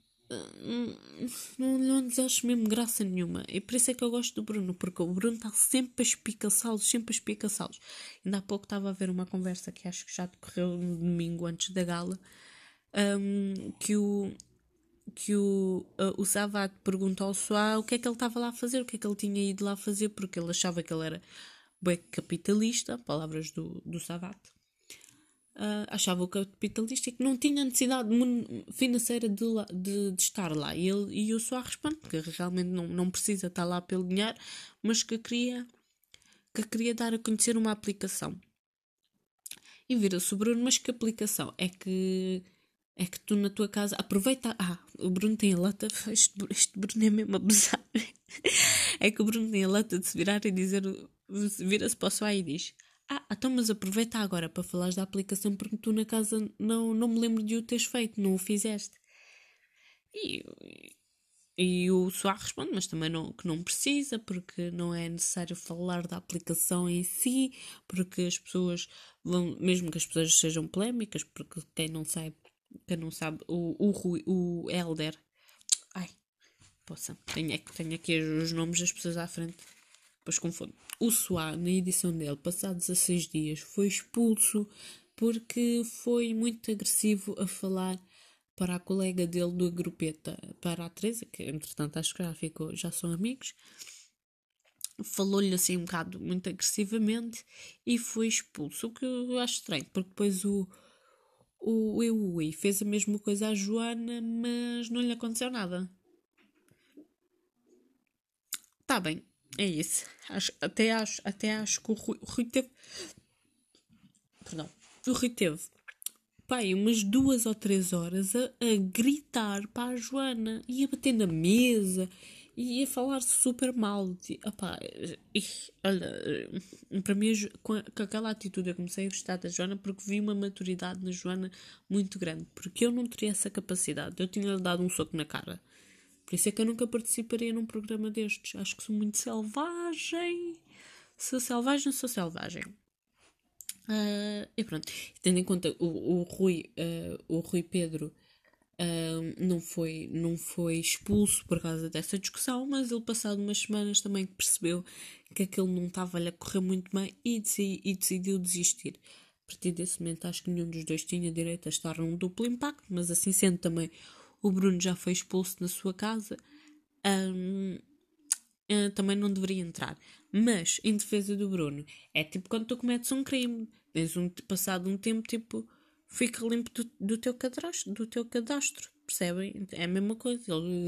não, não lhes acho mesmo graça nenhuma. E por isso é que eu gosto do Bruno, porque o Bruno está sempre a espicaçá-los, sempre a espicaçá-los. Ainda há pouco estava a ver uma conversa que acho que já decorreu no domingo antes da gala, um, que o que o, uh, o Savat perguntou ao Soá o que é que ele estava lá a fazer, o que é que ele tinha ido lá fazer, porque ele achava que ele era bem capitalista, palavras do, do Savat uh, achava o capitalista que não tinha necessidade financeira de, de, de, estar lá. E, ele, e eu só respondo que realmente não, não precisa estar lá pelo dinheiro, mas que queria, que queria dar a conhecer uma aplicação. E vira-se o Bruno, mas que aplicação? É que é que tu na tua casa aproveita. Ah, o Bruno tem a lata. Este, este Bruno é mesmo abusado. é que o Bruno tem a lata de se virar e dizer. Vira-se para o e diz: ah, então mas aproveita agora para falares da aplicação porque tu na casa não, não me lembro de o teres feito, não o fizeste. E, e o Soar responde, mas também não, que não precisa, porque não é necessário falar da aplicação em si, porque as pessoas vão, mesmo que as pessoas sejam polémicas, porque quem não sabe, quem não sabe, o, o, Rui, o Elder, ai, poça, tenho, tenho aqui os nomes das pessoas à frente, depois confundo. O Soá, na edição dele, passados 16 dias, foi expulso porque foi muito agressivo a falar para a colega dele do grupeta, para a Teresa, que entretanto acho que já ficou, já são amigos. Falou-lhe assim um bocado muito agressivamente e foi expulso, o que eu acho estranho, porque depois o, o Eui fez a mesma coisa à Joana, mas não lhe aconteceu nada. Tá bem, é isso. Acho, até, acho, até acho que o Rui, o Rui teve. Perdão. O Rui teve. Pai, umas duas ou três horas a, a gritar para a Joana. e a bater na mesa. E a falar super mal. De, e, olha, para mim, com, com aquela atitude, eu comecei a gostar da Joana porque vi uma maturidade na Joana muito grande. Porque eu não teria essa capacidade. Eu tinha-lhe dado um soco na cara. Por isso é que eu nunca participaria num programa destes. Acho que sou muito selvagem. Sou selvagem, sou selvagem. Uh, e pronto, tendo em conta o, o Rui, uh, o Rui Pedro uh, não, foi, não foi expulso por causa dessa discussão, mas ele passado umas semanas também percebeu que aquilo não estava-lhe a correr muito bem e, e decidiu desistir. A partir desse momento acho que nenhum dos dois tinha direito a estar num duplo impacto, mas assim sendo também o Bruno já foi expulso da sua casa, um, uh, eh, também não deveria entrar. Mas, em defesa do Bruno, é tipo quando tu cometes um crime, tens um, passado um tempo, tipo, fica limpo do, do, teu, cadastro, do teu cadastro, percebem? É a mesma coisa,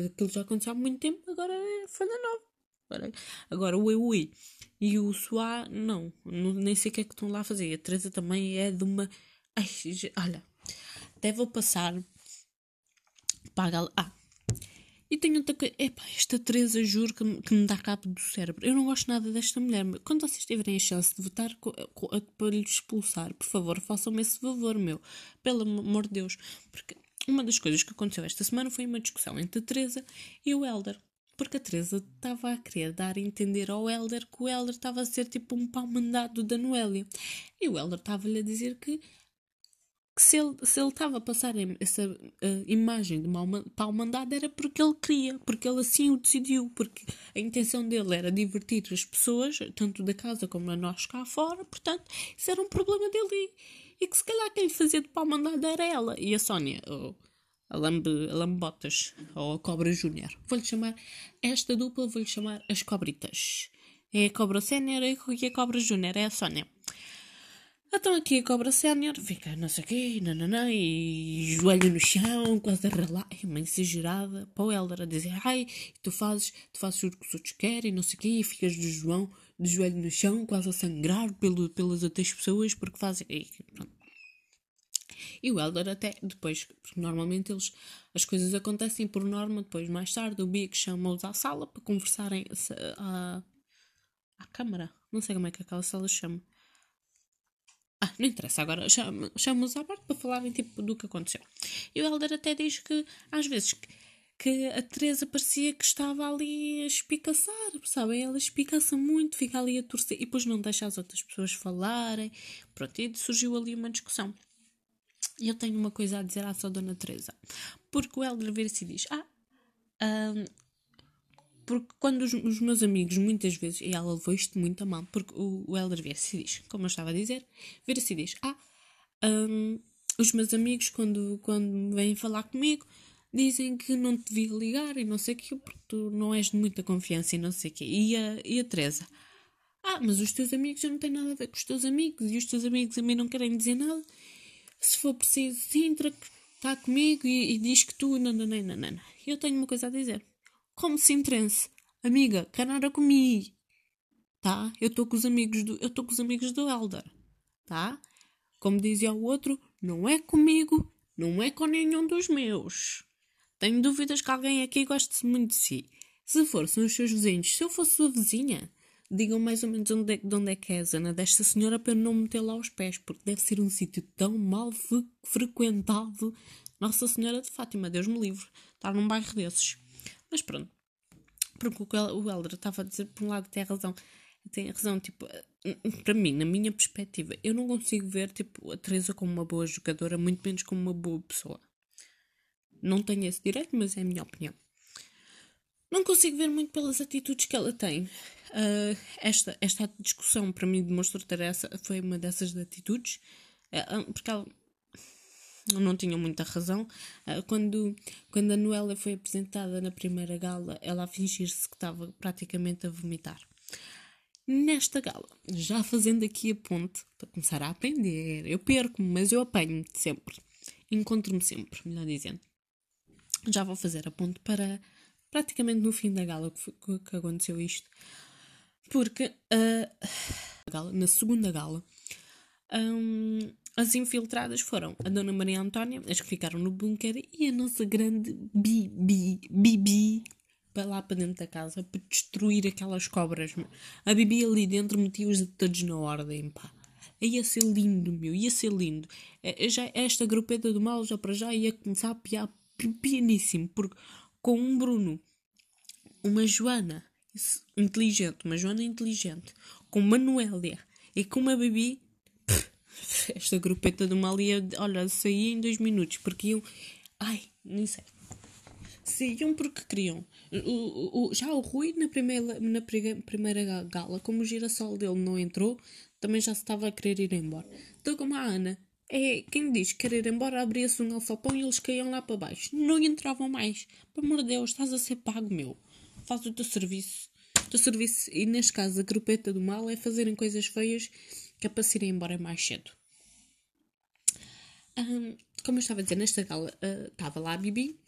aquilo já aconteceu há muito tempo, agora é folha nova. Agora, agora o EUI e o SUA, não, não, nem sei o que é que estão lá a fazer. A Teresa também é de uma. Ai, olha, até vou passar paga Ah, e tenho outra coisa. Epá, esta Teresa juro que me, que me dá cabo do cérebro. Eu não gosto nada desta mulher. Quando vocês tiverem a chance de votar para lhe expulsar, por favor, façam-me esse favor, meu. Pelo amor de Deus. Porque uma das coisas que aconteceu esta semana foi uma discussão entre a Teresa e o Helder. Porque a Teresa estava a querer dar a entender ao Helder que o Helder estava a ser tipo um pau mandado da Noélia. E o Helder estava-lhe a dizer que que se ele, se ele estava a passar essa uh, imagem de pau mandado era porque ele queria, porque ele assim o decidiu, porque a intenção dele era divertir as pessoas, tanto da casa como a nós cá fora, portanto, isso era um problema dele e, e que se calhar quem lhe fazia de pau mandado era ela e a Sónia, ou a, Lambe, a Lambotas, ou a Cobra Júnior. Vou-lhe chamar, esta dupla vou-lhe chamar as Cobritas. É a Cobra Sénior e a Cobra Júnior, é a Sónia. Então aqui a cobra sénior fica não sei o quê, nananã, e joelho no chão, quase a ralar, é uma exagerada, para o Helder a dizer, ai, tu fazes, tu fazes o que os outros querem, não sei o quê, e ficas de João, de joelho no chão, quase a sangrar pelo, pelas outras pessoas porque fazem. E, pronto. E o Elder até depois, porque normalmente eles as coisas acontecem por norma, depois mais tarde o Big chama-os à sala para conversarem à, à câmara. Não sei como é que aquela sala chama. Ah, não interessa, agora chama-os à parte para falarem tipo do que aconteceu. E o Elder até diz que às vezes que a Teresa parecia que estava ali a espicaçar, sabem? Ela espicaça muito, fica ali a torcer e depois não deixa as outras pessoas falarem. Pronto, e surgiu ali uma discussão. E eu tenho uma coisa a dizer à sua Dona Teresa. Porque o Helder vira-se e diz: Ah, um, porque quando os, os, meus amigos, muitas vezes, e ela levou isto muito a mal, porque o, o Helder vira-se diz: Como eu estava a dizer, vira-se diz: Ah, um, os meus amigos, quando, quando vêm falar comigo, dizem que não te devia ligar e não sei o que, porque tu não és de muita confiança e não sei o que. E a, e a Teresa: Ah, mas os teus amigos, eu não tenho nada a ver com os teus amigos, e os teus amigos a mim não querem dizer nada se for preciso, Sintra está comigo e, e, diz que tu. Não, não, não, não, não. Eu tenho uma coisa a dizer. Como Sintrense, amiga, canara comigo. Tá? Eu estou com os amigos do. Eu estou com os amigos do Elder. Tá? Como dizia o outro, não é comigo, não é com nenhum dos meus. Tenho dúvidas que alguém aqui goste muito de si. Se for, são os seus vizinhos. Se eu fosse sua vizinha, digam mais ou menos onde é, de onde é que é a zona desta senhora para não meter lá os pés, porque deve ser um sítio tão mal frequentado. Nossa Senhora de Fátima, Deus me livre, estar num bairro desses. Mas pronto, porque o Helder estava a dizer, por um lado, tem razão. Tem razão, tipo, para mim, na minha perspectiva, eu não consigo ver tipo, a Teresa como uma boa jogadora, muito menos como uma boa pessoa. Não tenho esse direito, mas é a minha opinião. Não consigo ver muito pelas atitudes que ela tem. Uh, esta, esta discussão para mim demonstrou ter essa, foi uma dessas atitudes, uh, porque ela não tinha muita razão. Uh, quando, quando a Noélia foi apresentada na primeira gala, ela a fingir-se que estava praticamente a vomitar. Nesta gala, já fazendo aqui a ponte para começar a aprender, eu perco-me, mas eu apanho-me sempre. Encontro-me sempre, melhor dizendo. Já vou fazer a ponte para praticamente no fim da gala que, foi, que aconteceu isto. Porque uh, na segunda gala um, as infiltradas foram a Dona Maria Antónia, as que ficaram no bunker, e a nossa grande Bibi, Bibi para lá para dentro da casa para destruir aquelas cobras. A Bibi ali dentro metia-os todos na ordem, pá. Ia ser lindo, meu, ia ser lindo. É, já, esta grupeta do mal já para já ia começar a piar pianíssimo, porque com um Bruno, uma Joana inteligente, uma Joana inteligente, com uma Noélia e com uma Bibi, esta grupeta do mal ia, olha, saía em dois minutos, porque iam, ai, nem sei. Saíam porque queriam. O, o, já o Rui, na primeira, na primeira gala, como o girassol dele não entrou, também já se estava a querer ir embora. Então, como a Ana, é, quem diz que querer ir embora, abria-se um alçapão e eles caíam lá para baixo. Não entravam mais. Pelo amor de Deus, estás a ser pago, meu. Faz o teu serviço. O teu serviço, e neste caso a grupeta do mal, é fazerem coisas feias que é para se irem embora mais cedo. Um, como eu estava a dizer, nesta gala uh, estava lá a Bibi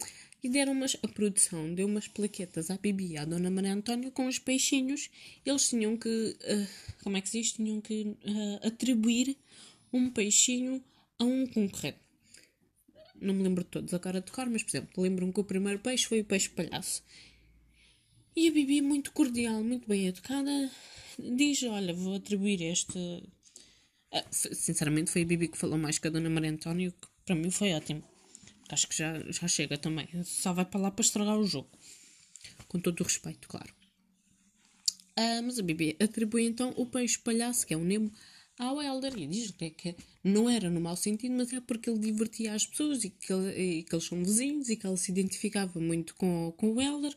e deram umas, a produção deu umas plaquetas à Bibi e à Dona Maria Antónia com os peixinhos. Eles tinham que, uh, como é que se diz? Tinham que uh, atribuir um peixinho a um concorrente. Não me lembro de todos agora de cor, mas por exemplo, lembro-me que o primeiro peixe foi o peixe palhaço. E a Bibi, muito cordial, muito bem educada, diz: Olha, vou atribuir este. Ah, sinceramente, foi a Bibi que falou mais que a Dona Maria António, que para mim foi ótimo. Acho que já, já chega também. Só vai para lá para estragar o jogo. Com todo o respeito, claro. Ah, mas a Bibi atribui então o peixe palhaço, que é o Nemo, ao Elder e diz que, é que não era no mau sentido, mas é porque ele divertia as pessoas e que, e que eles são vizinhos e que ele se identificava muito com, com o Elder,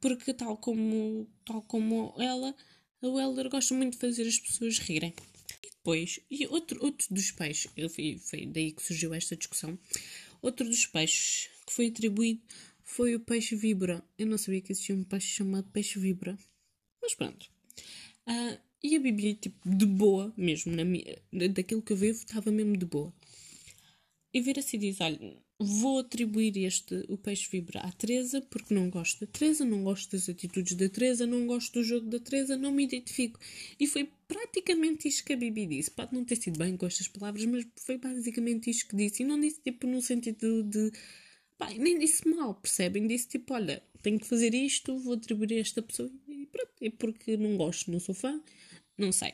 porque tal como, tal como ela, o Elder gosta muito de fazer as pessoas rirem. E depois, e outro, outro dos peixes, foi, foi daí que surgiu esta discussão, outro dos peixes que foi atribuído foi o peixe vibra. Eu não sabia que existia um peixe chamado peixe vibra. Mas pronto. Uh, e a Bíblia, tipo, de boa mesmo, na minha, daquilo que eu vejo, estava mesmo de boa. e vira-se e diz: Olha, vou atribuir este, o peixe vibra à Teresa, porque não gosto da Teresa, não gosto das atitudes da Teresa, não gosto do jogo da Teresa, não me identifico. E foi praticamente isto que a Bibi disse. Pode não ter sido bem com estas palavras, mas foi basicamente isto que disse. E não disse tipo no sentido de. Pá, nem disse mal, percebem? Disse tipo: Olha, tenho que fazer isto, vou atribuir a esta pessoa. E pronto, é porque não gosto, não sou fã, não sei.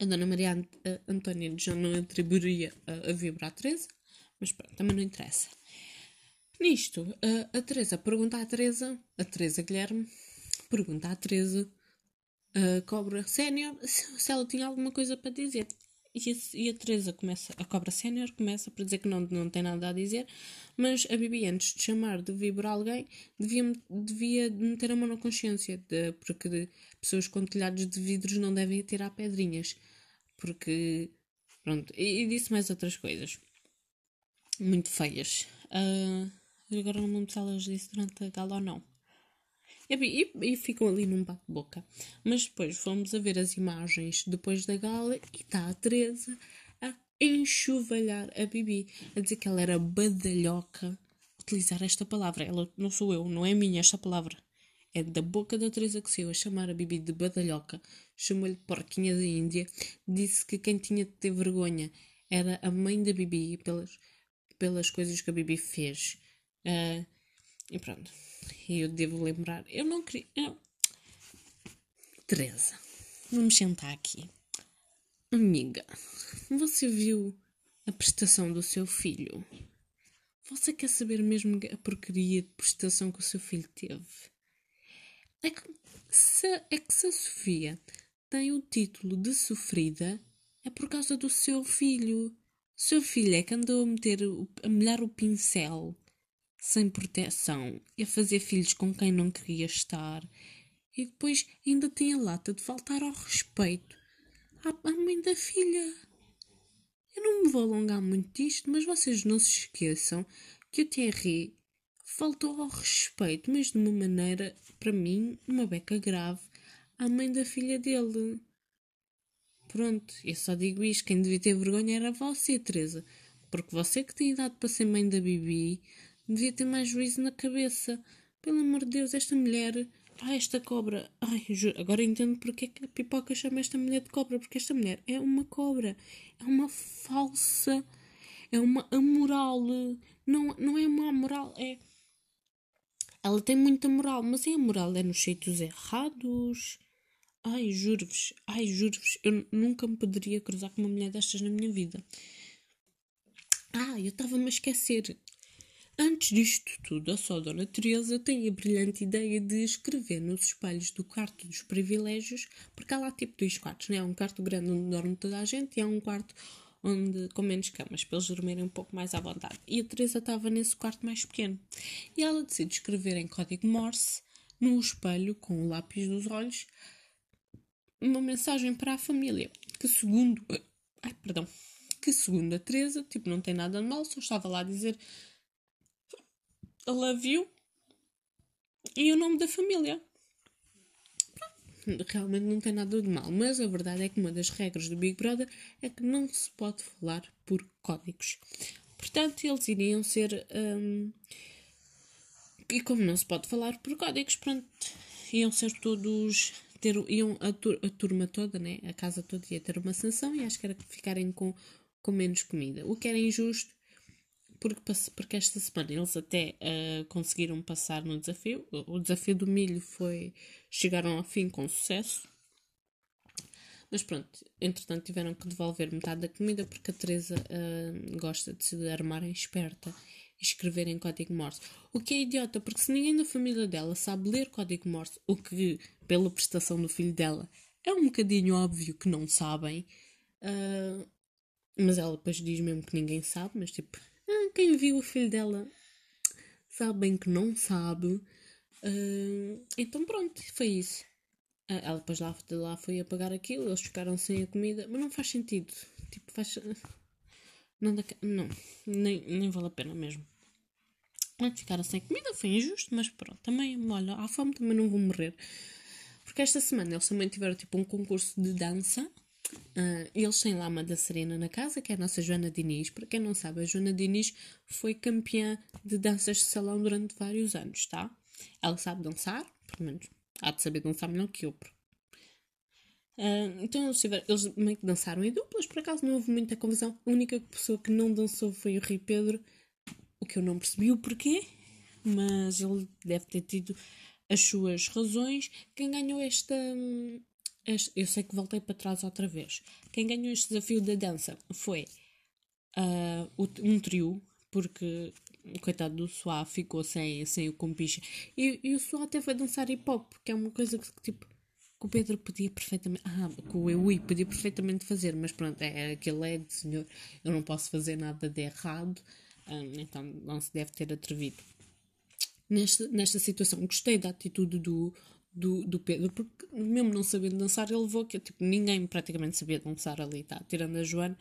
A Dona Maria Antónia já não atribuiria a, a vibra à Teresa, mas pronto, também não interessa. Nisto, a, a Teresa pergunta à Teresa, a Teresa Guilherme, pergunta à Teresa, a cobra sénior, se, se ela tinha alguma coisa para dizer. E a, Teresa começa, a cobra sénior começa por dizer que não, não tem nada a dizer, mas a Bibi, antes de chamar de vibra alguém, devia, devia meter a mão na consciência, de, porque de, pessoas com telhados de vidros não devem tirar pedrinhas, porque. Pronto, e, e disse mais outras coisas muito feias. Uh, agora não me lembro se elas disse durante a gala ou não. E, e, e ficam ali num bate-boca. Mas depois fomos a ver as imagens depois da gala e está a Teresa a enxovalhar a Bibi, a dizer que ela era badalhoca. Utilizar esta palavra, ela não sou eu, não é minha esta palavra. É da boca da Teresa que saiu a chamar a Bibi de badalhoca. Chamou-lhe porquinha da Índia. Disse que quem tinha de ter vergonha era a mãe da Bibi pelas, pelas coisas que a Bibi fez. Uh, e pronto. Eu devo lembrar. Eu não queria. Eu... Teresa, vamos sentar aqui. Amiga, você viu a prestação do seu filho? Você quer saber mesmo a porcaria de prestação que o seu filho teve? É que se, é que se a Sofia tem o título de sofrida, é por causa do seu filho. Seu filho é que andou a meter, a molhar o pincel sem proteção e a fazer filhos com quem não queria estar. E depois ainda tem a lata de faltar ao respeito à mãe da filha. Eu não me vou alongar muito disto, mas vocês não se esqueçam que o Thierry faltou ao respeito, mas de uma maneira, para mim, uma beca grave à mãe da filha dele. Pronto, eu só digo isto. Quem devia ter vergonha era você, Teresa. Porque você que tem idade para ser mãe da Bibi Devia ter mais juízo na cabeça. Pelo amor de Deus, esta mulher. Ai, esta cobra. Ai, juro. Agora entendo porque é que a pipoca chama esta mulher de cobra. Porque esta mulher é uma cobra. É uma falsa. É uma amoral. Não, não é uma amoral. É. Ela tem muita moral, mas é a moral é nos sítios errados. Ai, juro-vos. Ai, juro-vos. Eu nunca me poderia cruzar com uma mulher destas na minha vida. Ah, eu estava-me a esquecer. Antes disto tudo, a só Dona Teresa tem a brilhante ideia de escrever nos espelhos do quarto dos privilégios, porque há lá tipo dois quartos, né? Há um quarto grande onde dorme toda a gente e há um quarto onde com menos camas, para eles dormirem um pouco mais à vontade. E a Teresa estava nesse quarto mais pequeno. E ela decide escrever em código Morse, no espelho, com o lápis dos olhos, uma mensagem para a família, que segundo... Ai, perdão. Que segundo a Teresa, tipo, não tem nada de mal, só estava lá a dizer I love you e o nome da família. Realmente não tem nada de mal, mas a verdade é que uma das regras do Big Brother é que não se pode falar por códigos. Portanto, eles iriam ser. Um, e como não se pode falar por códigos, pronto, iam ser todos. Ter, iam a, tur a turma toda, né? a casa toda ia ter uma sanção e acho que era ficarem com, com menos comida. O que era injusto porque, porque esta semana eles até uh, conseguiram passar no desafio. O desafio do milho foi. chegaram ao fim com sucesso. Mas pronto, entretanto tiveram que devolver metade da comida porque a Teresa uh, gosta de se armar em esperta escrever em código Morse. O que é idiota, porque se ninguém da família dela sabe ler código Morse, o que, pela prestação do filho dela, é um bocadinho óbvio que não sabem, uh, mas ela depois diz mesmo que ninguém sabe, mas tipo, ah, quem viu o filho dela sabe bem que não sabe. Uh, então pronto, foi isso. Uh, ela depois lá, lá foi apagar aquilo, eles ficaram sem a comida, mas não faz sentido. Tipo, faz. Nada, não, nem, nem vale a pena mesmo. Pronto, ficaram sem comida, foi injusto, mas pronto, também, olha, à fome também não vou morrer. Porque esta semana eles também tiveram tipo um concurso de dança Uh, eles têm lá uma dançarina na casa, que é a nossa Joana Diniz. Para quem não sabe, a Joana Diniz foi campeã de danças de salão durante vários anos, tá? Ela sabe dançar, pelo menos há de saber dançar melhor que eu. Uh, então eles, tiveram, eles meio que dançaram em duplas, por acaso não houve muita confusão. A única pessoa que não dançou foi o Rui Pedro, o que eu não percebi o porquê, mas ele deve ter tido as suas razões. Quem ganhou esta, este, eu sei que voltei para trás outra vez. Quem ganhou este desafio da dança foi uh, um trio, porque o coitado do Suá ficou sem, sem o compicha. E, e o Suá até foi dançar hip hop, que é uma coisa que tipo que o Pedro podia perfeitamente. Ah, que o Eui podia perfeitamente fazer, mas pronto, é aquele é de senhor, eu não posso fazer nada de errado, um, então não se deve ter atrevido. Nesta, nesta situação, gostei da atitude do, do, do Pedro, porque mesmo não sabendo dançar, ele levou que tipo, ninguém praticamente sabia dançar ali, tá? Tirando a Joana,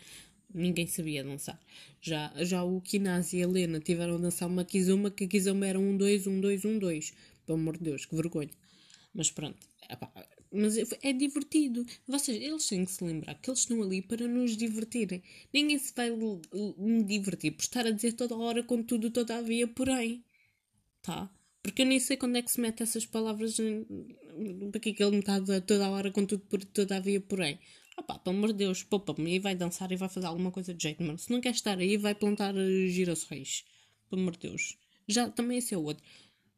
ninguém sabia dançar. Já, já o Kinaz e a Helena tiveram a dançar uma Kizuma, que a Kizuma era um, dois, um, dois, um, dois. Pelo amor de Deus, que vergonha. Mas pronto, epá, mas é, é divertido. Vocês, eles têm que se lembrar que eles estão ali para nos divertirem. Ninguém se vai me divertir por estar a dizer toda hora, contudo, todavia, porém. Tá? Porque eu nem sei quando é que se mete essas palavras. Para que ele me está toda a hora com tudo por todavia porém. Opá, pelo amor de Deus, poupa-me e vai dançar e vai fazer alguma coisa de jeito, mano. Se não quer estar aí, vai plantar eh, girassóis. Pelo amor de Deus. Já, também esse é o outro.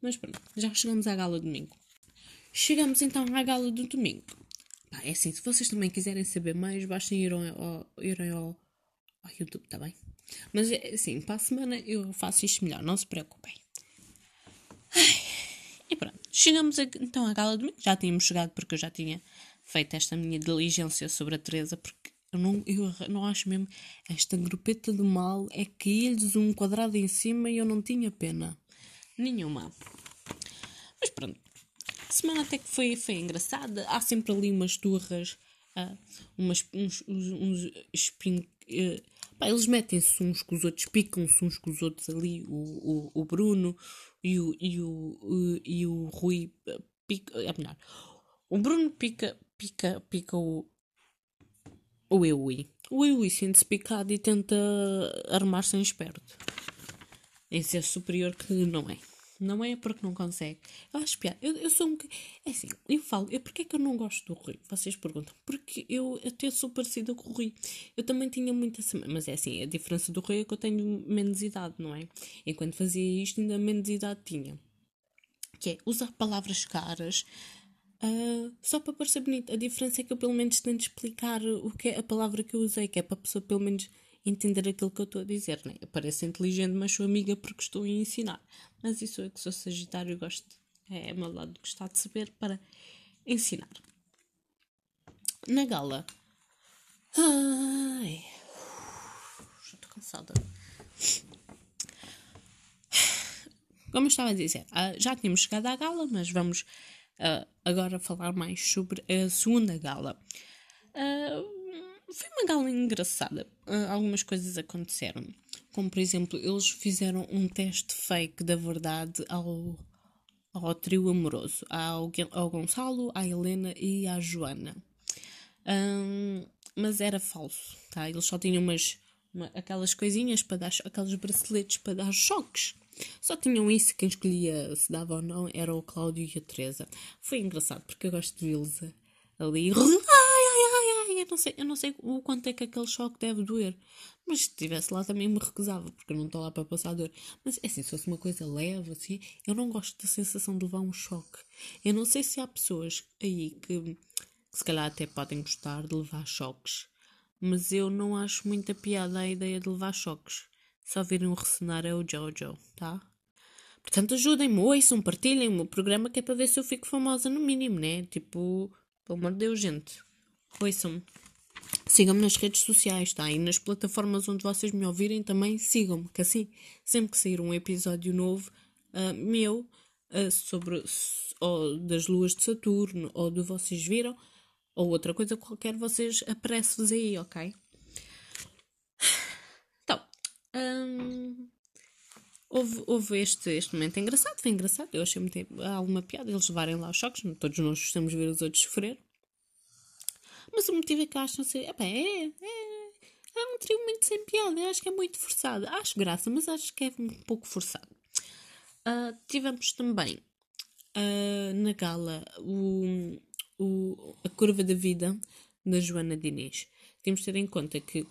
Mas pronto, já chegamos à gala domingo. Chegamos então à gala do domingo. Pá, é assim, se vocês também quiserem saber mais, basta ir ao, ao, irem ao, ao YouTube, tá bem? Mas é assim, para a semana eu faço isto melhor, não se preocupem. Ai, e pronto, chegamos a, então à gala domingo. Já tínhamos chegado porque eu já tinha feito esta minha diligência sobre a Teresa, porque eu não, eu não acho mesmo. Esta grupeta do mal é que lhes um quadrado em cima e eu não tinha pena. Nenhuma. Mas pronto. A semana até que foi, foi engraçada. Há sempre ali umas turras, uh, umas, uns, uns, uns spring, uh, pá, eles metem-se uns com os outros, picam-se uns com os outros ali. O, o, o Bruno, e o, e o, e o Rui pica. É melhor. O Bruno pica, pica, pica o, o Eui. O Eui sente-se picado e tenta armar-se em esperto. Esse é superior que não é. Não é porque não consegue. Eu acho piada. Eu, eu sou um. É assim, eu falo. Eu, porque é que eu não gosto do Rui? Vocês perguntam. Porque eu até sou parecida com o Rui. Eu também tinha muita. Mas é assim, a diferença do Rui é que eu tenho menos idade, não é? Enquanto fazia isto, ainda menos idade tinha. Que é usar palavras caras. Uh, só para parecer bonito. A diferença é que eu pelo menos tento explicar o que é a palavra que eu usei, que é para a pessoa pelo menos entender aquilo que eu estou a dizer, né? Eu pareço inteligente, mas sou amiga porque estou a ensinar. Mas isso é que sou Sagitário e gosto, é o meu lado de gostar de saber para ensinar. Na gala. Ai. Já estou cansada. Como eu estava a dizer, ah, já tínhamos chegado à gala, mas vamos uh, agora falar mais sobre a segunda gala. Uh, foi uma gala engraçada. Uh, algumas coisas aconteceram. Como, por exemplo, eles fizeram um teste fake da verdade ao, ao trio amoroso. Ao, ao Gonçalo, à Helena e à Joana. Um, mas era falso, tá? Eles só tinham umas, uma, aquelas coisinhas para dar, aqueles braceletes para dar choques. Só tinham isso, quem escolhia se dava ou não era o Cláudio e a Teresa. Foi engraçado, porque eu gosto de vê-los ali eu não sei, eu não sei o quanto é que aquele choque deve doer. Mas se estivesse lá também me recusava, porque eu não estou lá para passar dor. Mas é assim, se fosse uma coisa leve, assim, eu não gosto da sensação de levar um choque. Eu não sei se há pessoas aí que, que se calhar até podem gostar de levar choques, mas eu não acho muita piada a ideia de levar choques. Só virem ressonar é o Jojo, tá? Portanto, ajudem-me, ouçam, partilhem o programa que é para ver se eu fico famosa no mínimo, né? Tipo, pelo amor de Deus, gente. Ouçam-me. Sigam-me nas redes sociais, tá? E nas plataformas onde vocês me ouvirem também sigam-me, que assim, sempre que sair um episódio novo uh, meu uh, sobre ou das luas de Saturno ou do vocês viram ou outra coisa qualquer, vocês aparece-vos aí, ok? Então, um, houve, houve este, este momento engraçado, foi engraçado, eu achei muito alguma piada eles levarem lá os choques, todos nós gostamos de ver os outros sofrer. Mas o motivo é que acham ser. É, é, é, um trio muito sem piada. Acho que é muito forçado. Acho graça, mas acho que é um pouco forçado. Uh, tivemos também uh, na gala o, o, a curva da vida da Joana Diniz. Temos de ter em conta que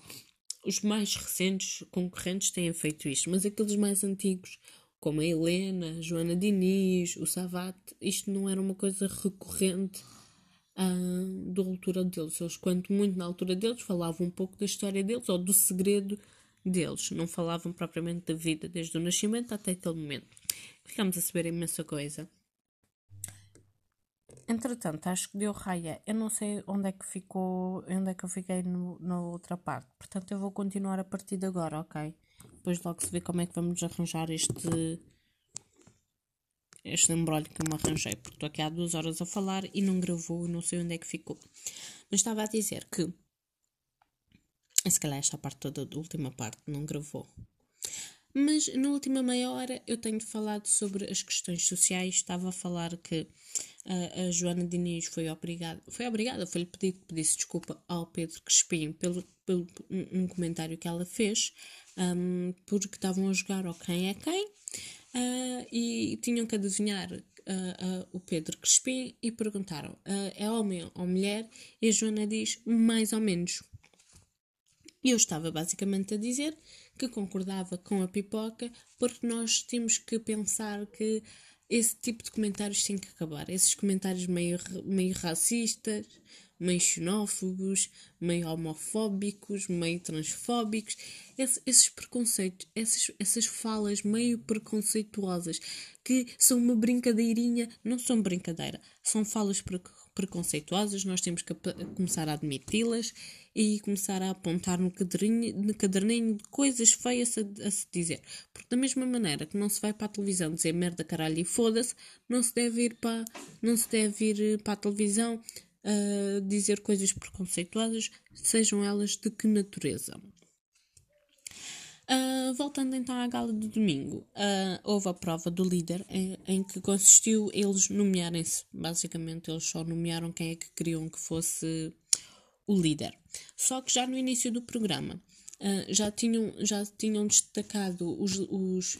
os mais recentes concorrentes têm feito isto, mas aqueles mais antigos, como a Helena, a Joana Diniz, o Savate, isto não era uma coisa recorrente uh, da altura deles. Eles, quanto muito na altura deles, falavam um pouco da história deles ou do segredo deles. Não falavam propriamente da vida desde o nascimento até aquele momento. Ficámos a saber imensa coisa. Entretanto, acho que deu raia. Eu não sei onde é que ficou, onde é que eu fiquei no, na outra parte. Portanto, eu vou continuar a partir de agora, ok? Depois logo se vê como é que vamos arranjar este este embrolho que me arranjei, porque estou aqui há duas horas a falar e não gravou, não sei onde é que ficou. Mas estava a dizer que se calhar esta parte toda da última parte não gravou. Mas na última meia hora eu tenho falado sobre as questões sociais. Estava a falar que a, a Joana Diniz foi obrigada, foi obrigada, foi-lhe pedido que pedisse desculpa ao Pedro Crespim pelo, pelo um, um comentário que ela fez, um, porque estavam a jogar ao quem é quem uh, e tinham que adivinhar uh, uh, o Pedro Crespim e perguntaram: é homem ou mulher? E a Joana diz: mais ou menos. E eu estava basicamente a dizer que concordava com a pipoca, porque nós temos que pensar que esse tipo de comentários tem que acabar. Esses comentários meio, meio racistas, meio xenófobos, meio homofóbicos, meio transfóbicos, esse, esses preconceitos, essas, essas falas meio preconceituosas que são uma brincadeirinha, não são brincadeira, são falas preconceituosas, nós temos que começar a admiti-las e começar a apontar no caderninho, no caderninho de coisas feias a, a, se dizer. Porque da mesma maneira que não se vai para a televisão dizer merda, caralho e foda-se, não se deve ir para, não se deve ir para a televisão dizer coisas preconceituosas, sejam elas de que natureza. Uh, voltando então à gala do domingo, uh, houve a prova do líder em, em que consistiu eles nomearem-se. Basicamente, eles só nomearam quem é que queriam que fosse o líder. Só que já no início do programa uh, já, tinham, já tinham destacado os, os,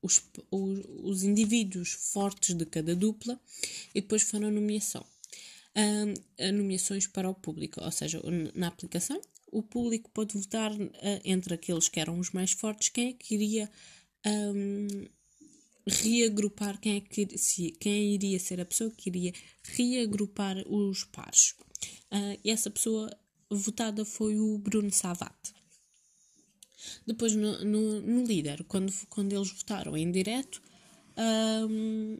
os, os, os indivíduos fortes de cada dupla e depois foram nomeação. Uh, nomeações para o público, ou seja, na aplicação o público pode votar uh, entre aqueles que eram os mais fortes, quem é que iria um, reagrupar, quem é que se, quem iria ser a pessoa que iria reagrupar os pares. Uh, e essa pessoa votada foi o Bruno Savate. Depois, no, no, no, líder, quando, quando eles votaram em direto, um,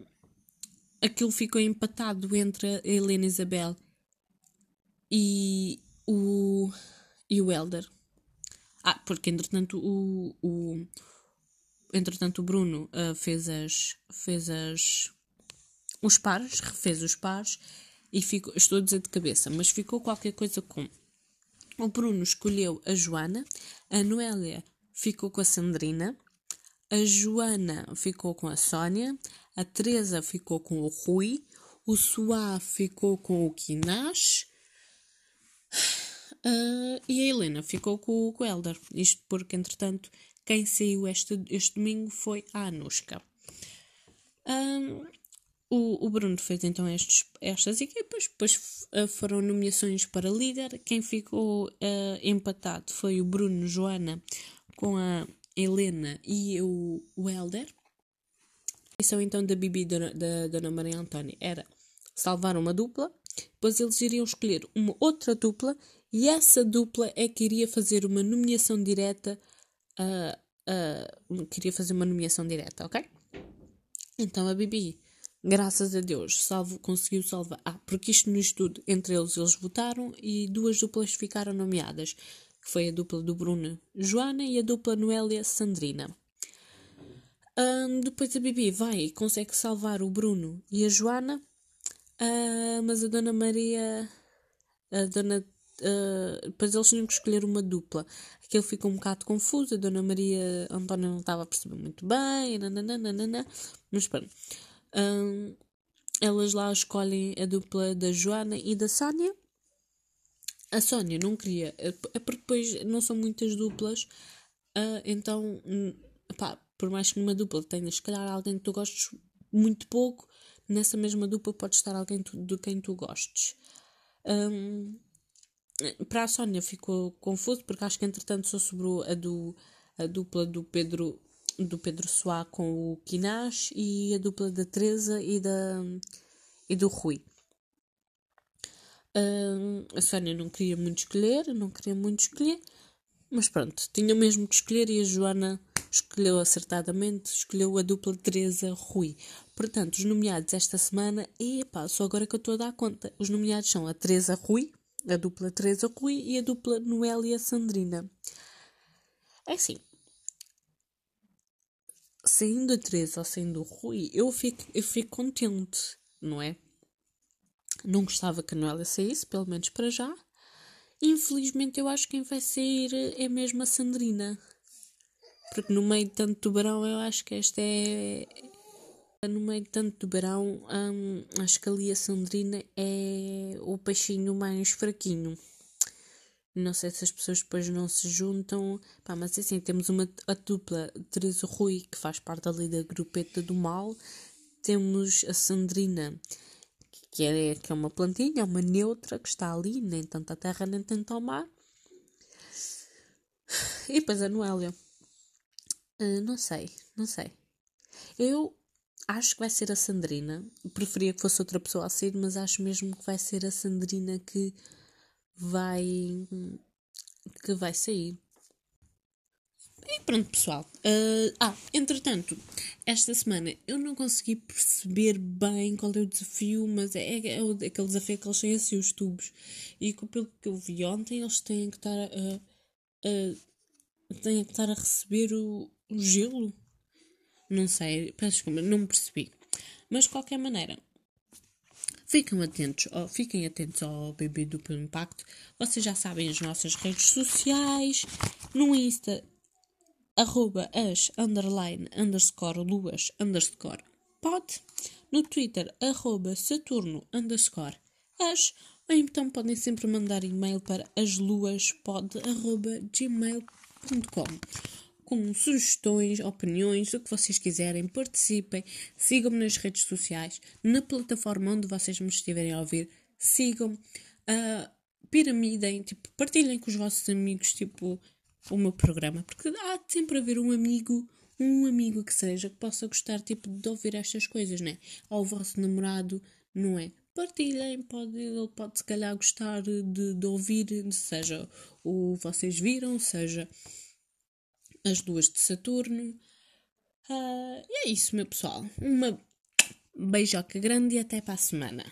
aquilo ficou empatado entre a Helena Isabel e o e o Elder. Ah, porque entretanto o, o, entretanto o Bruno uh, fez as fez as os pares, refez os pares e ficou, estou a dizer de cabeça, mas ficou qualquer coisa com o Bruno escolheu a Joana, a Noélia ficou com a Sandrina, a Joana ficou com a Sónia, a Teresa ficou com o Rui, o Suá ficou com o Quinash Uh, e a Helena ficou com, o Elder. Isto porque, entretanto, quem saiu este, este domingo foi a Anushka. Um, o, o, Bruno fez então estes, estas equipas, depois uh, foram nomeações para líder. Quem ficou uh, empatado foi o Bruno Joana com a Helena e o, o Elder. Missão então da Bibi da, da Dona Maria Antónia era salvar uma dupla, depois eles iriam escolher uma outra dupla e essa dupla é que iria fazer uma nomeação direta. Uh, uh, queria fazer uma nomeação direta, ok? Então a Bibi, graças a Deus, salvo, conseguiu salvar. Ah, porque isto no estudo, entre eles, eles votaram e duas duplas ficaram nomeadas. Que foi a dupla do Bruno Joana e a dupla Noélia Sandrina. Um, depois a Bibi vai e consegue salvar o Bruno e a Joana, uh, mas a Dona Maria, a Dona Uh, depois eles tinham que escolher uma dupla. Aquilo ficou um bocado confuso. A Dona Maria Antónia não estava a perceber muito bem. Nananana, mas pronto. Uh, elas lá escolhem a dupla da Joana e da Sónia. a Sónia não queria, é porque depois não são muitas duplas, uh, então, hum, pá, por mais que numa dupla tenhas, se calhar, alguém que tu gostes muito pouco, nessa mesma dupla pode estar alguém de quem tu gostes. Um, para a Sónia ficou confuso, porque acho que entretanto só sobrou a, do, a dupla do Pedro do Pedro Soá com o Quinás e a dupla da Teresa e, da, e do Rui. Uh, a Sónia não queria muito escolher, não queria muito escolher, mas pronto, tinha mesmo que escolher e a Joana escolheu acertadamente, escolheu a dupla Teresa Rui. Portanto, os nomeados esta semana, e pá, só agora que eu estou a dar conta, os nomeados são a Teresa Rui, a dupla Teresa Rui e a dupla Noélia Sandrina. É assim, saindo a Teresa ou saindo o Rui, eu fico, eu fico contente, não é? Não gostava que a Noélia saísse, pelo menos para já. Infelizmente, eu acho que quem vai sair é mesmo a Sandrina. Porque no meio de tanto tubarão, eu acho que esta é. No meio de tanto tubarão, hum, a Sandrina é o peixinho mais fraquinho. Não sei se as pessoas depois não se juntam. Pá, mas assim, temos uma a dupla Teresa Rui, que faz parte ali da grupeta do mal. Temos a Sandrina, que é, que é uma plantinha, uma neutra, que está ali, nem tanto a terra, nem tanto ao mar. E depois a Noélia. Uh, não sei, não sei. Eu acho que vai ser a Sandrina. Preferia que fosse outra pessoa a sair, mas acho mesmo que vai ser a Sandrina que vai que vai sair. E pronto, pessoal. Uh, ah, entretanto, esta semana eu não consegui perceber bem qual é o desafio, mas é, é, é aquele desafio que eles têm assim os tubos. E pelo que eu vi ontem, eles têm que estar a, a, têm que estar a receber o gelo. Não sei, peço desculpa, não me percebi. Mas de qualquer maneira, Fiquem atentos, oh, fiquem atentos ao Bebê Duplo Impacto. Vocês já sabem as nossas redes sociais. No Insta, arroba as, underline, underscore, luas, underscore, pod. No Twitter, arroba saturno, underscore, as. Ou então podem sempre mandar e-mail para asluaspod.gmail.com com sugestões, opiniões, o que vocês quiserem, participem, sigam-me nas redes sociais, na plataforma onde vocês me estiverem a ouvir, sigam, uh, piramidem, tipo, partilhem com os vossos amigos, tipo, o meu programa, porque há sempre haver um amigo, um amigo que seja, que possa gostar, tipo, de ouvir estas coisas, né? Ou o vosso namorado, não é? Partilhem, pode, ele pode se calhar gostar de, de ouvir, seja o vocês viram, seja as duas de Saturno. Uh, e é isso, meu pessoal. Uma beijoca grande e até para a semana.